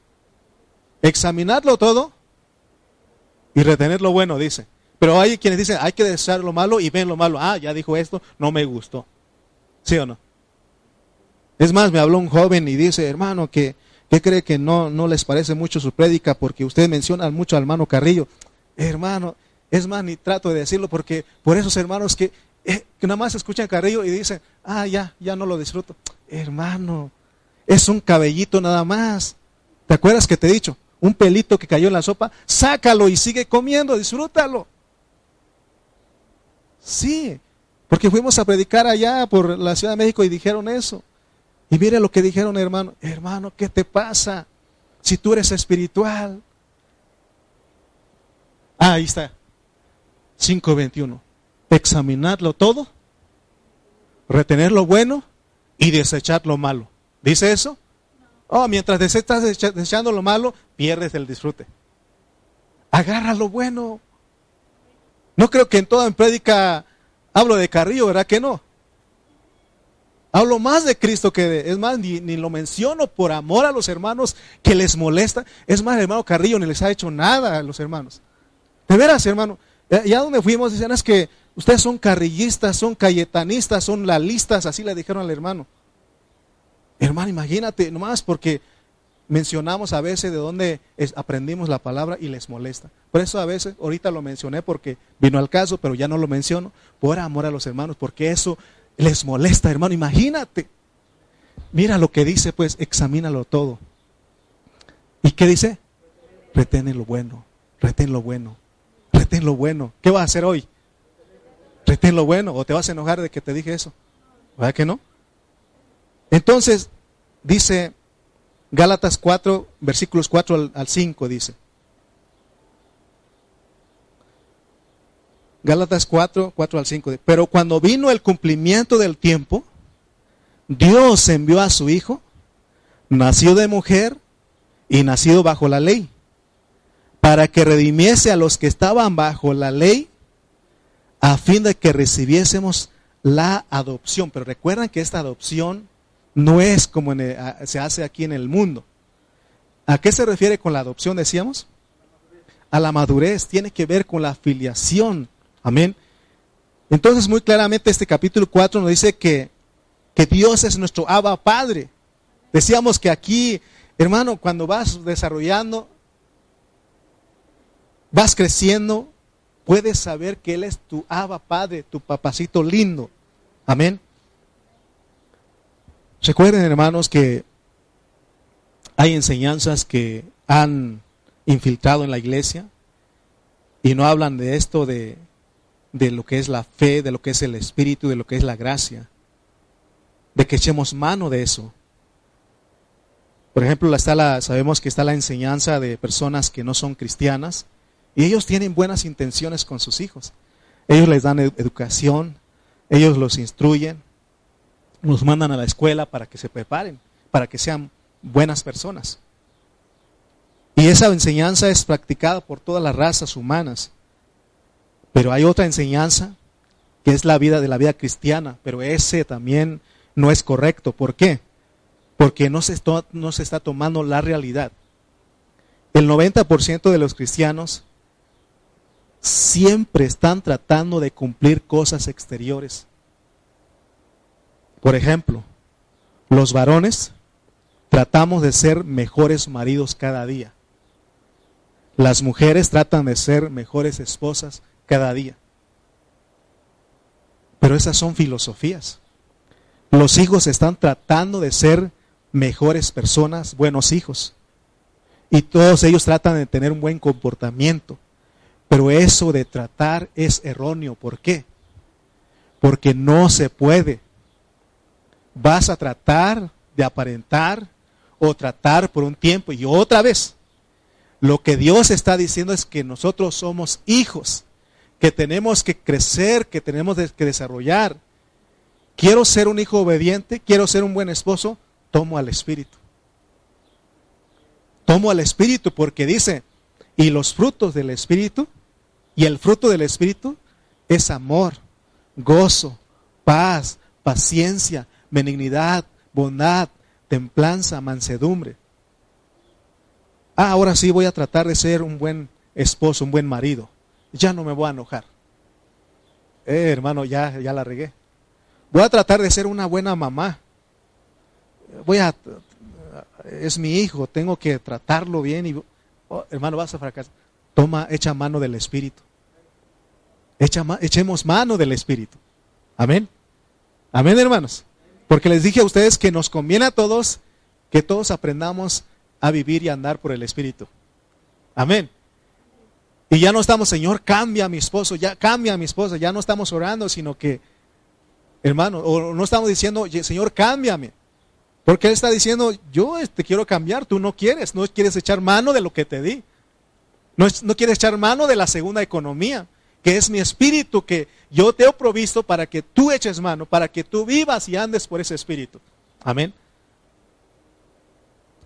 Examinarlo todo y retener lo bueno, dice. Pero hay quienes dicen, hay que desear lo malo y ven lo malo. Ah, ya dijo esto, no me gustó. ¿Sí o no? Es más, me habló un joven y dice, hermano, que ¿Qué cree que no, no les parece mucho su prédica porque usted menciona mucho al hermano Carrillo? Hermano, es más, ni trato de decirlo porque por esos hermanos que, eh, que nada más escuchan Carrillo y dicen, ah, ya, ya no lo disfruto. Hermano, es un cabellito nada más. ¿Te acuerdas que te he dicho? Un pelito que cayó en la sopa, sácalo y sigue comiendo, disfrútalo. Sí, porque fuimos a predicar allá por la Ciudad de México y dijeron eso. Y mire lo que dijeron, hermano. Hermano, ¿qué te pasa? Si tú eres espiritual. Ah, ahí está. 5.21. Examinarlo todo, retener lo bueno y desechar lo malo. ¿Dice eso? Oh, mientras estás desechando lo malo, pierdes el disfrute. Agarra lo bueno. No creo que en toda prédica hablo de Carrillo, ¿verdad que no? Hablo más de Cristo que de, es más, ni, lo menciono por amor a los hermanos que les molesta. Es más, el hermano Carrillo ni les ha hecho nada a los hermanos. De veras, hermano. Ya donde fuimos, dicen es que ustedes son carrillistas, son cayetanistas, son lalistas, así le dijeron al hermano. Hermano, imagínate, nomás porque mencionamos a veces de dónde aprendimos la palabra y les molesta. Por eso a veces, ahorita lo mencioné porque vino al caso, pero ya no lo menciono, por amor a los hermanos, porque eso les molesta, hermano. Imagínate. Mira lo que dice, pues, examínalo todo. ¿Y qué dice? Retén lo bueno, retén lo bueno, retén lo bueno. ¿Qué vas a hacer hoy? Retén lo bueno, o te vas a enojar de que te dije eso. ¿Verdad que no? Entonces, dice Gálatas 4, versículos 4 al, 5, dice. Gálatas 4, 4 al 5. Pero cuando vino el cumplimiento del tiempo, Dios envió a su Hijo, nacido de mujer y nacido bajo la ley, para que redimiese a los que estaban bajo la ley, a fin de que recibiésemos la adopción. Pero recuerdan que esta adopción no es como se hace aquí en el mundo. ¿A qué se refiere con la adopción, decíamos? A la madurez, tiene que ver con la filiación. Amén. Entonces, muy claramente este capítulo 4 nos dice que, que Dios es nuestro Abba Padre. Decíamos que aquí, hermano, cuando vas desarrollando, vas creciendo, puedes saber que Él es tu Abba Padre, tu papacito lindo. Amén. Recuerden, hermanos, que hay enseñanzas que han infiltrado en la iglesia y no hablan de esto, de, de lo que es la fe, de lo que es el espíritu, de lo que es la gracia, de que echemos mano de eso. Por ejemplo, está la, sabemos que está la enseñanza de personas que no son cristianas y ellos tienen buenas intenciones con sus hijos. Ellos les dan educación, ellos los instruyen, nos mandan a la escuela para que se preparen, para que sean buenas personas. Y esa enseñanza es practicada por todas las razas humanas. Pero hay otra enseñanza que es la vida de la vida cristiana, pero ese también no es correcto. ¿Por qué? Porque no se, no se está tomando la realidad. El 90% de los cristianos siempre están tratando de cumplir cosas exteriores. Por ejemplo, los varones tratamos de ser mejores maridos cada día. Las mujeres tratan de ser mejores esposas cada día. Pero esas son filosofías. Los hijos están tratando de ser mejores personas, buenos hijos. Y todos ellos tratan de tener un buen comportamiento. Pero eso de tratar es erróneo. ¿Por qué? Porque no se puede vas a tratar de aparentar o tratar por un tiempo y otra vez. Lo que Dios está diciendo es que nosotros somos hijos, que tenemos que crecer, que tenemos que desarrollar. Quiero ser un hijo obediente, quiero ser un buen esposo, tomo al Espíritu. Tomo al Espíritu porque dice, y los frutos del Espíritu, y el fruto del Espíritu es amor, gozo, paz, paciencia, benignidad, bondad, templanza, mansedumbre. Ah, ahora sí voy a tratar de ser un buen esposo, un buen marido. Ya no me voy a enojar. Eh, hermano, ya, ya la regué. Voy a tratar de ser una buena mamá. Voy a, es mi hijo, tengo que tratarlo bien y, oh, hermano, vas a fracasar. Toma, echa mano del Espíritu. Echa, echemos mano del Espíritu. Amén. Amén, hermanos. Porque les dije a ustedes que nos conviene a todos que todos aprendamos a vivir y andar por el Espíritu. Amén. Y ya no estamos, Señor, cambia a mi esposo, ya cambia a mi esposa, ya no estamos orando, sino que, hermano, o no estamos diciendo, Señor, cámbiame. Porque Él está diciendo, yo te este, quiero cambiar, tú no quieres, no quieres echar mano de lo que te di. No, no quieres echar mano de la segunda economía, que es mi espíritu que yo te he provisto para que tú eches mano, para que tú vivas y andes por ese espíritu. Amén.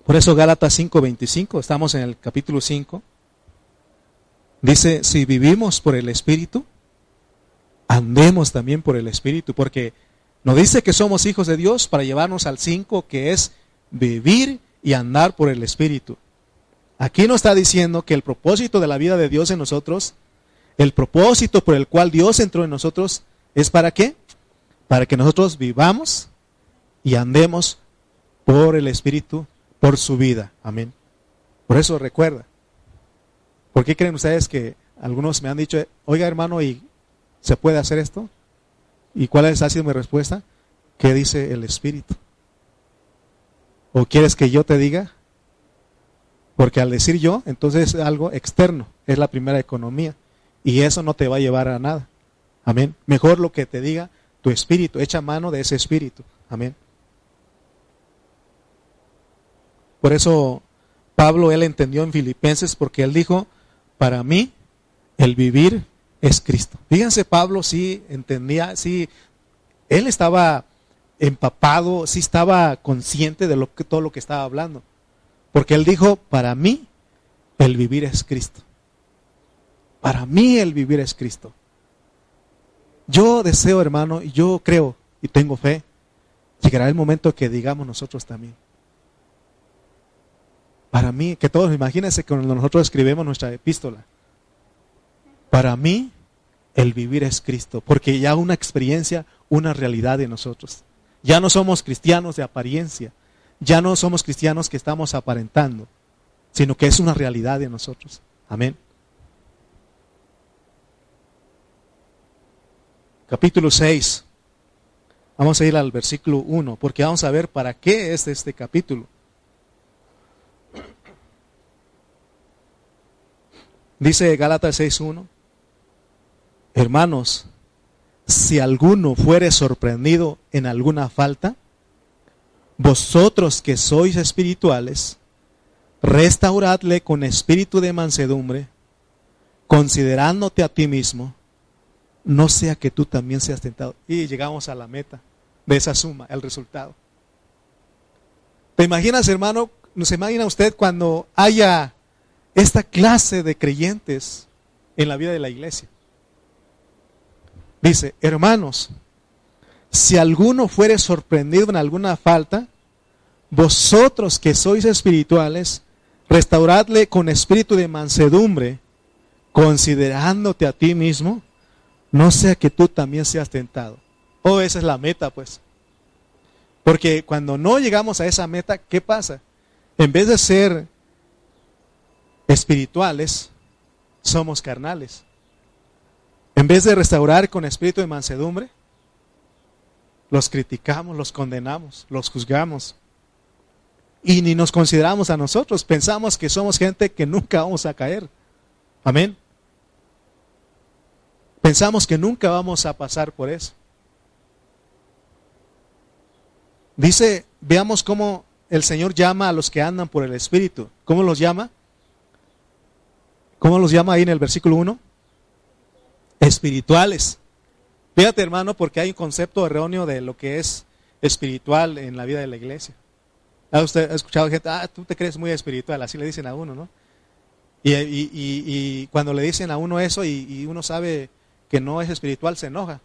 Por eso Gálatas 5:25, estamos en el capítulo 5. Dice, si vivimos por el espíritu, andemos también por el espíritu, porque nos dice que somos hijos de Dios para llevarnos al 5, que es vivir y andar por el espíritu. Aquí nos está diciendo que el propósito de la vida de Dios en nosotros, el propósito por el cual Dios entró en nosotros, es para qué? Para que nosotros vivamos y andemos por el Espíritu, por su vida. Amén. Por eso recuerda. ¿Por qué creen ustedes que algunos me han dicho, oiga hermano, ¿y se puede hacer esto? ¿Y cuál ha sido mi respuesta? ¿Qué dice el Espíritu? ¿O quieres que yo te diga? Porque al decir yo, entonces es algo externo, es la primera economía. Y eso no te va a llevar a nada. Amén. Mejor lo que te diga tu espíritu, echa mano de ese espíritu. Amén. Por eso Pablo, él entendió en Filipenses, porque él dijo, para mí el vivir es Cristo. Fíjense, Pablo sí entendía, sí, él estaba empapado, sí estaba consciente de todo lo que estaba hablando. Porque él dijo, para mí el vivir es Cristo. Para mí el vivir es Cristo. Yo deseo, hermano, y yo creo y tengo fe, llegará el momento que digamos nosotros también. Para mí, que todos imagínense cuando nosotros escribimos nuestra epístola. Para mí el vivir es Cristo, porque ya una experiencia, una realidad de nosotros. Ya no somos cristianos de apariencia, ya no somos cristianos que estamos aparentando, sino que es una realidad de nosotros. Amén. Capítulo 6. Vamos a ir al versículo 1, porque vamos a ver para qué es este capítulo. Dice Gálatas 6.1, hermanos, si alguno fuere sorprendido en alguna falta, vosotros que sois espirituales, restauradle con espíritu de mansedumbre, considerándote a ti mismo, no sea que tú también seas tentado. Y llegamos a la meta de esa suma, el resultado. ¿Te imaginas, hermano? ¿Nos imagina usted cuando haya esta clase de creyentes en la vida de la iglesia? Dice, hermanos, si alguno fuere sorprendido en alguna falta, vosotros que sois espirituales, restauradle con espíritu de mansedumbre, considerándote a ti mismo, no sea que tú también seas tentado. Oh, esa es la meta, pues. Porque cuando no llegamos a esa meta, ¿qué pasa? En vez de ser espirituales, somos carnales. En vez de restaurar con espíritu de mansedumbre, los criticamos, los condenamos, los juzgamos. Y ni nos consideramos a nosotros. Pensamos que somos gente que nunca vamos a caer. Amén. Pensamos que nunca vamos a pasar por eso. Dice, veamos cómo el Señor llama a los que andan por el Espíritu. ¿Cómo los llama? ¿Cómo los llama ahí en el versículo 1? Espirituales. Fíjate, hermano, porque hay un concepto erróneo de lo que es espiritual en la vida de la iglesia. ¿Ha usted escuchado gente, ah, tú te crees muy espiritual? Así le dicen a uno, ¿no? Y, cuando le dicen a uno eso y, uno sabe que no es espiritual, se enoja.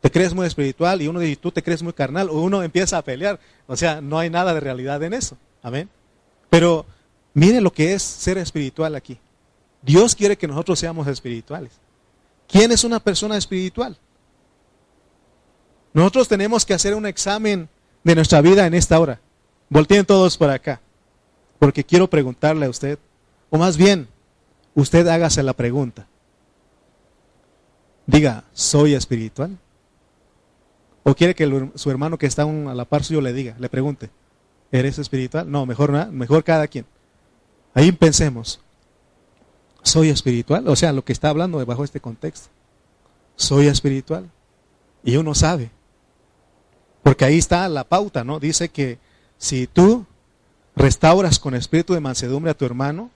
Te crees muy espiritual y uno dice, tú te crees muy carnal, o uno empieza a pelear. O sea, no hay nada de realidad en eso. Amén. Pero mire lo que es ser espiritual aquí. Dios quiere que nosotros seamos espirituales. ¿Quién es una persona espiritual? Nosotros tenemos que hacer un examen de nuestra vida en esta hora. Volteen todos para acá, porque quiero preguntarle a usted, o más bien, usted hágase la pregunta. Diga, ¿soy espiritual? ¿O quiere que su hermano que está a la par suyo le diga, le pregunte, ¿eres espiritual? No, mejor, mejor cada quien. Ahí pensemos, ¿soy espiritual? O sea, lo que está hablando bajo este contexto. ¿Soy espiritual? Y uno sabe. Porque ahí está la pauta, ¿no? Dice que si tú restauras con espíritu de mansedumbre a tu hermano,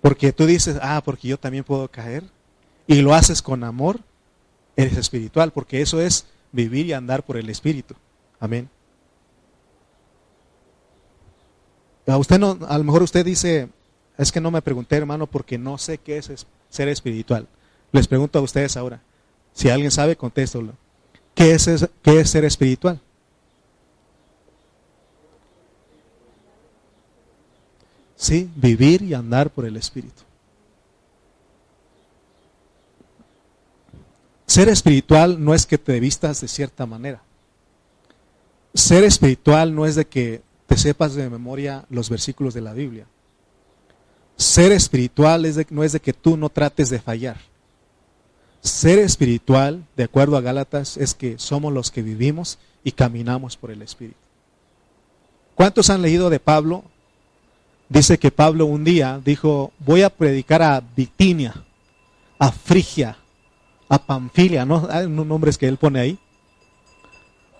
porque tú dices, ah, porque yo también puedo caer, y lo haces con amor, eres espiritual, porque eso es vivir y andar por el espíritu. Amén. A usted no, lo mejor usted dice, es que no me pregunté, hermano, porque no sé qué es ser espiritual. Les pregunto a ustedes ahora. Si alguien sabe, contéstalo. ¿Qué es, qué es ser espiritual? Sí, vivir y andar por el Espíritu. Ser espiritual no es que te vistas de cierta manera. Ser espiritual no es de que te sepas de memoria los versículos de la Biblia. Ser espiritual es no es de que tú no trates de fallar. Ser espiritual, de acuerdo a Gálatas, es que somos los que vivimos y caminamos por el Espíritu. ¿Cuántos han leído de Pablo? Dice que Pablo un día dijo, voy a predicar a Bitinia, a Frigia, a Pamfilia, ¿no? Hay nombres que él pone ahí.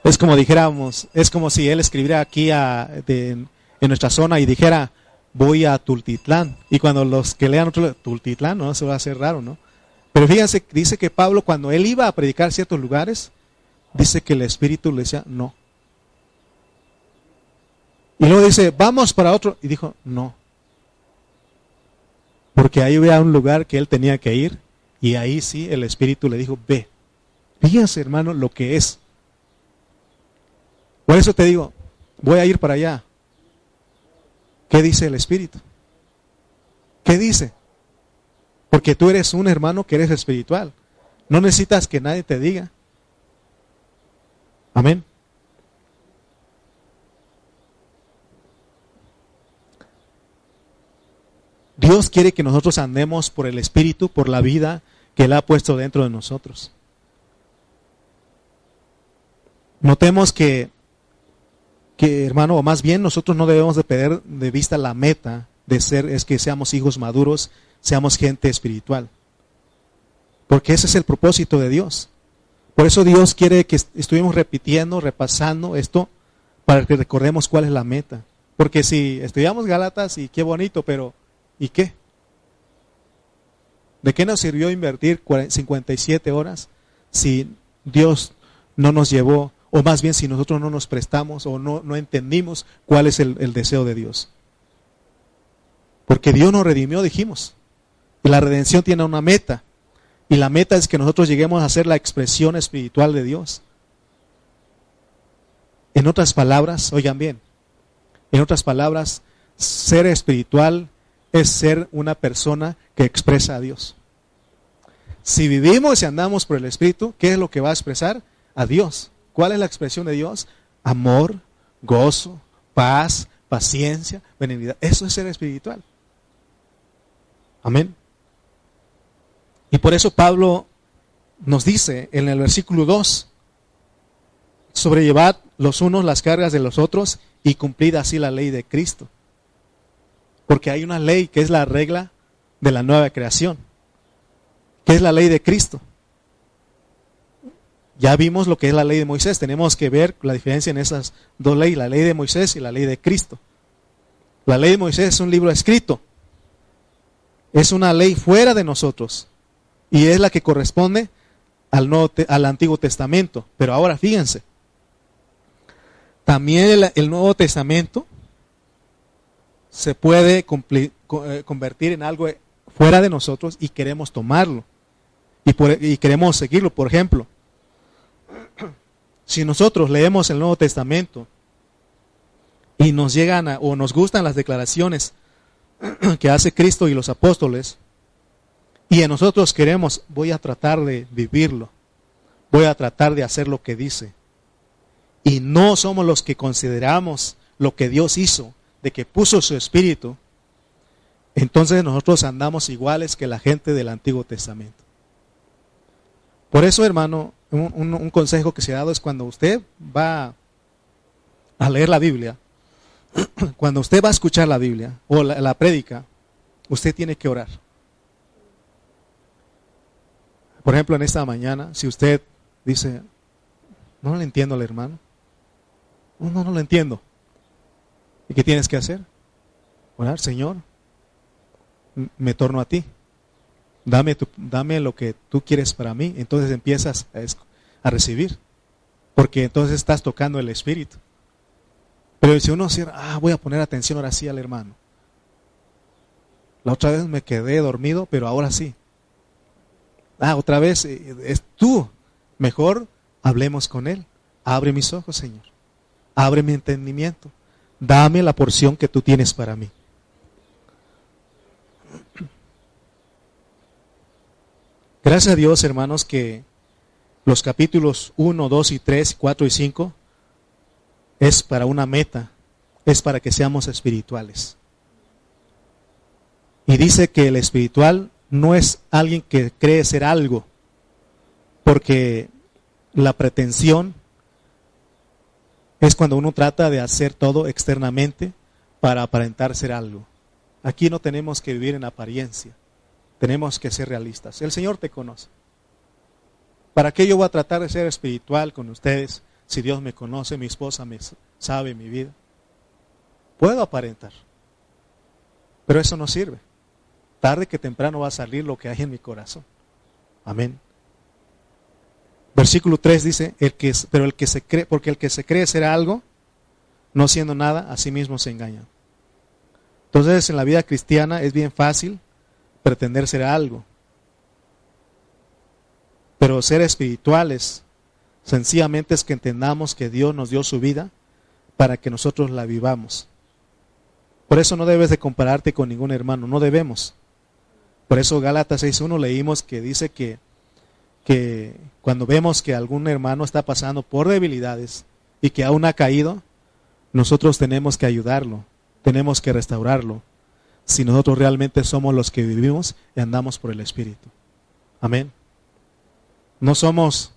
Es como dijéramos, es como si él escribiera aquí en nuestra zona y dijera, voy a Tultitlán. Y cuando los que lean otro, Tultitlán, ¿no? Se va a hacer raro, ¿no? Pero fíjense, dice que Pablo cuando él iba a predicar ciertos lugares, dice que el Espíritu le decía, no. Y luego dice, vamos para otro. Y dijo, no. Porque ahí había un lugar que él tenía que ir. Y ahí sí el Espíritu le dijo, ve. Fíjense, hermano, lo que es. Por eso te digo, voy a ir para allá. ¿Qué dice el Espíritu? ¿Qué dice? Porque tú eres un hermano que eres espiritual. No necesitas que nadie te diga. Amén. Dios quiere que nosotros andemos por el Espíritu, por la vida que Él ha puesto dentro de nosotros. Notemos que, que, hermano, o más bien nosotros no debemos de perder de vista la meta de ser, es que seamos hijos maduros seamos gente espiritual. Porque ese es el propósito de Dios. Por eso Dios quiere que estuvimos repitiendo, repasando esto, para que recordemos cuál es la meta. Porque si estudiamos Galatas y qué bonito, pero ¿y qué? ¿De qué nos sirvió invertir 57 horas si Dios no nos llevó, o más bien si nosotros no nos prestamos o no, no entendimos cuál es el, el deseo de Dios? Porque Dios nos redimió, dijimos. Y la redención tiene una meta. Y la meta es que nosotros lleguemos a ser la expresión espiritual de Dios. En otras palabras, oigan bien, en otras palabras, ser espiritual es ser una persona que expresa a Dios. Si vivimos y andamos por el Espíritu, ¿qué es lo que va a expresar? A Dios. ¿Cuál es la expresión de Dios? Amor, gozo, paz, paciencia, benignidad. Eso es ser espiritual. Amén. Y por eso Pablo nos dice en el versículo 2, sobrellevad los unos las cargas de los otros y cumplid así la ley de Cristo. Porque hay una ley que es la regla de la nueva creación, que es la ley de Cristo. Ya vimos lo que es la ley de Moisés, tenemos que ver la diferencia en esas dos leyes, la ley de Moisés y la ley de Cristo. La ley de Moisés es un libro escrito, es una ley fuera de nosotros, y es la que corresponde al, Nuevo, al Antiguo Testamento. Pero ahora fíjense, también el, Nuevo Testamento se puede eh, convertir en algo fuera de nosotros y queremos tomarlo. Y queremos seguirlo. Por ejemplo, si nosotros leemos el Nuevo Testamento y nos llegan o nos gustan las declaraciones que hace Cristo y los apóstoles, y en nosotros queremos, voy a tratar de vivirlo, voy a tratar de hacer lo que dice. Y no somos los que consideramos lo que Dios hizo, de que puso su espíritu, entonces nosotros andamos iguales que la gente del Antiguo Testamento. Por eso, hermano, un, consejo que se ha dado es cuando usted va a leer la Biblia, cuando usted va a escuchar la Biblia o la, la prédica, usted tiene que orar. Por ejemplo, en esta mañana, si usted dice, No lo entiendo al hermano. No, no, no lo entiendo. ¿Y qué tienes que hacer? Orar, Señor, me torno a ti. Dame, lo que tú quieres para mí. Entonces empiezas a, a recibir. Porque entonces estás tocando el Espíritu. Pero si uno cierra, ah, voy a poner atención ahora sí al hermano. La otra vez me quedé dormido, pero ahora sí. Ah, otra vez, eh, es tú. Mejor hablemos con Él. Abre mis ojos, Señor. Abre mi entendimiento. Dame la porción que tú tienes para mí. Gracias a Dios, hermanos, que los capítulos 1, 2 y 3, 4 y 5 es para una meta, es para que seamos espirituales. Y dice que el espiritual no es alguien que cree ser algo, porque la pretensión es cuando uno trata de hacer todo externamente para aparentar ser algo. Aquí no tenemos que vivir en apariencia, tenemos que ser realistas. El Señor te conoce. ¿Para qué yo voy a tratar de ser espiritual con ustedes si Dios me conoce, mi esposa me sabe mi vida? Puedo aparentar, pero eso no sirve. Tarde que temprano va a salir lo que hay en mi corazón. Amén. Versículo 3 dice, el que, pero el que se cree, porque el que se cree ser algo, no siendo nada, a sí mismo se engaña. Entonces en la vida cristiana es bien fácil pretender ser algo. Pero ser espirituales sencillamente es que entendamos que Dios nos dio su vida para que nosotros la vivamos. Por eso no debes de compararte con ningún hermano, no debemos. Por eso Gálatas 6.1 leímos que dice que, que cuando vemos que algún hermano está pasando por debilidades y que aún ha caído, nosotros tenemos que ayudarlo, tenemos que restaurarlo, si nosotros realmente somos los que vivimos y andamos por el Espíritu. Amén. No somos,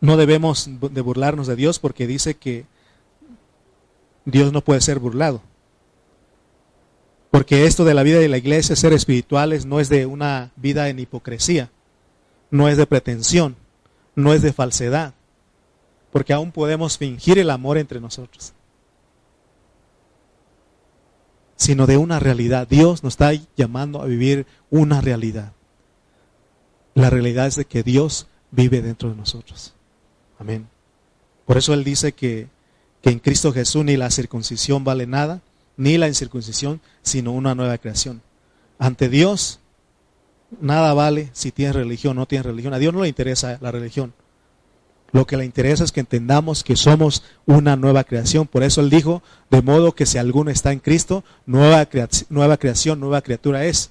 no debemos de burlarnos de Dios porque dice que Dios no puede ser burlado. Porque esto de la vida de la iglesia, ser espirituales, no es de una vida en hipocresía, no es de pretensión, no es de falsedad, porque aún podemos fingir el amor entre nosotros, sino de una realidad. Dios nos está llamando a vivir una realidad. La realidad es de que Dios vive dentro de nosotros. Amén. Por eso Él dice que, que en Cristo Jesús ni la circuncisión vale nada, ni la incircuncisión, sino una nueva creación. Ante Dios, nada vale si tienes religión o no tienes religión. A Dios no le interesa la religión. Lo que le interesa es que entendamos que somos una nueva creación. Por eso Él dijo, de modo que si alguno está en Cristo, nueva, nueva creación, nueva criatura es.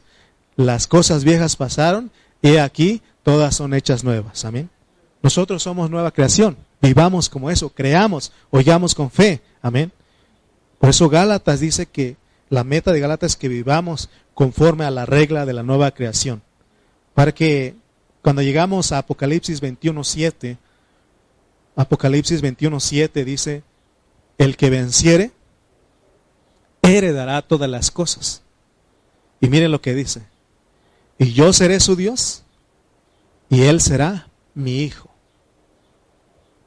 Las cosas viejas pasaron y aquí todas son hechas nuevas. Amén. Nosotros somos nueva creación. Vivamos como eso, creamos, oyamos con fe. Amén. Por eso Gálatas dice que la meta de Gálatas es que vivamos conforme a la regla de la nueva creación. Para que cuando llegamos a Apocalipsis 21.7, Apocalipsis 21.7 dice, el que venciere, heredará todas las cosas. Y miren lo que dice, y yo seré su Dios, y él será mi hijo.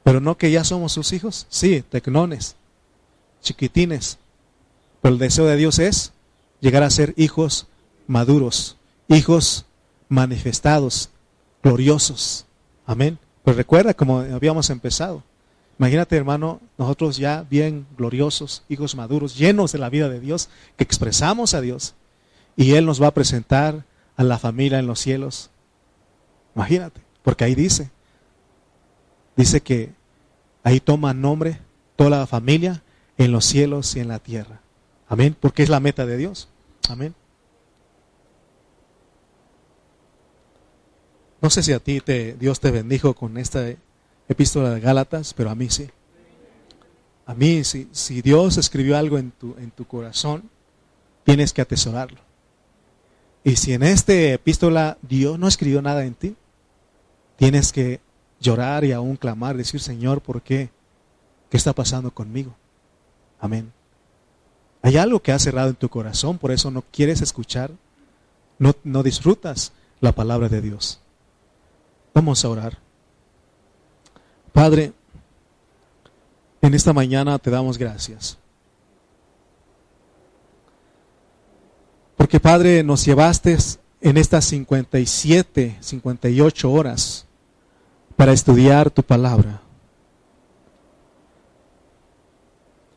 Pero no que ya somos sus hijos, sí, tecnones, chiquitines. Pero el deseo de Dios es llegar a ser hijos maduros, hijos manifestados, gloriosos. Amén. Pues recuerda como habíamos empezado. Imagínate, hermano, nosotros ya bien gloriosos, hijos maduros, llenos de la vida de Dios, que expresamos a Dios. Y Él nos va a presentar a la familia en los cielos. Imagínate, porque ahí dice, dice que ahí toma nombre toda la familia en los cielos y en la tierra. Amén, porque es la meta de Dios. Amén. No sé si a ti te, Dios te bendijo con esta epístola de Gálatas, pero a mí sí. A mí, si, si Dios escribió algo en tu, en tu corazón, tienes que atesorarlo. Y si en esta epístola Dios no escribió nada en ti, tienes que llorar y aún clamar, decir, Señor, ¿por qué? ¿Qué está pasando conmigo? Amén. Hay algo que ha cerrado en tu corazón, por eso no quieres escuchar, no, no disfrutas la palabra de Dios. Vamos a orar. Padre, en esta mañana te damos gracias. Porque Padre, nos llevaste en estas 57, 58 horas para estudiar tu palabra.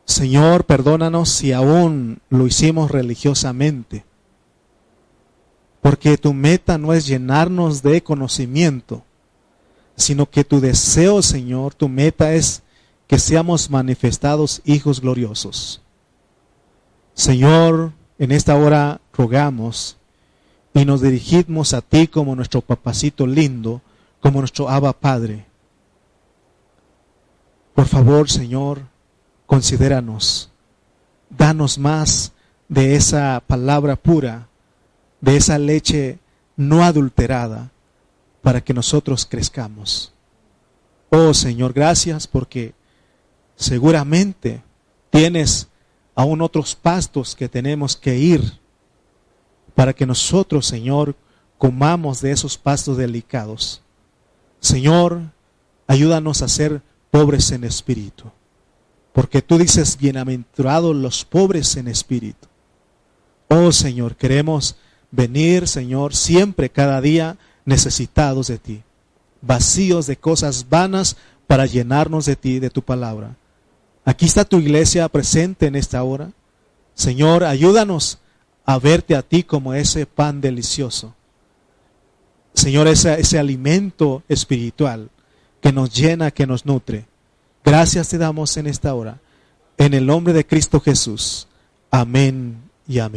Señor, perdónanos si aún lo hicimos religiosamente, porque tu meta no es llenarnos de conocimiento, sino que tu deseo, Señor, tu meta es que seamos manifestados hijos gloriosos. Señor, en esta hora rogamos y nos dirigimos a ti como nuestro papacito lindo, como nuestro Abba Padre. Por favor, Señor, considéranos, danos más de esa palabra pura, de esa leche no adulterada, para que nosotros crezcamos. Oh Señor, gracias porque seguramente tienes aún otros pastos que tenemos que ir para que nosotros, Señor, comamos de esos pastos delicados. Señor, ayúdanos a ser pobres en espíritu. Porque tú dices, bienaventurados los pobres en espíritu. Oh Señor, queremos venir, Señor, siempre, cada día, necesitados de ti, vacíos de cosas vanas para llenarnos de ti, de tu palabra. Aquí está tu iglesia presente en esta hora. Señor, ayúdanos a verte a ti como ese pan delicioso. Señor, ese, ese alimento espiritual que nos llena, que nos nutre. Gracias te damos en esta hora. En el nombre de Cristo Jesús. Amén y amén.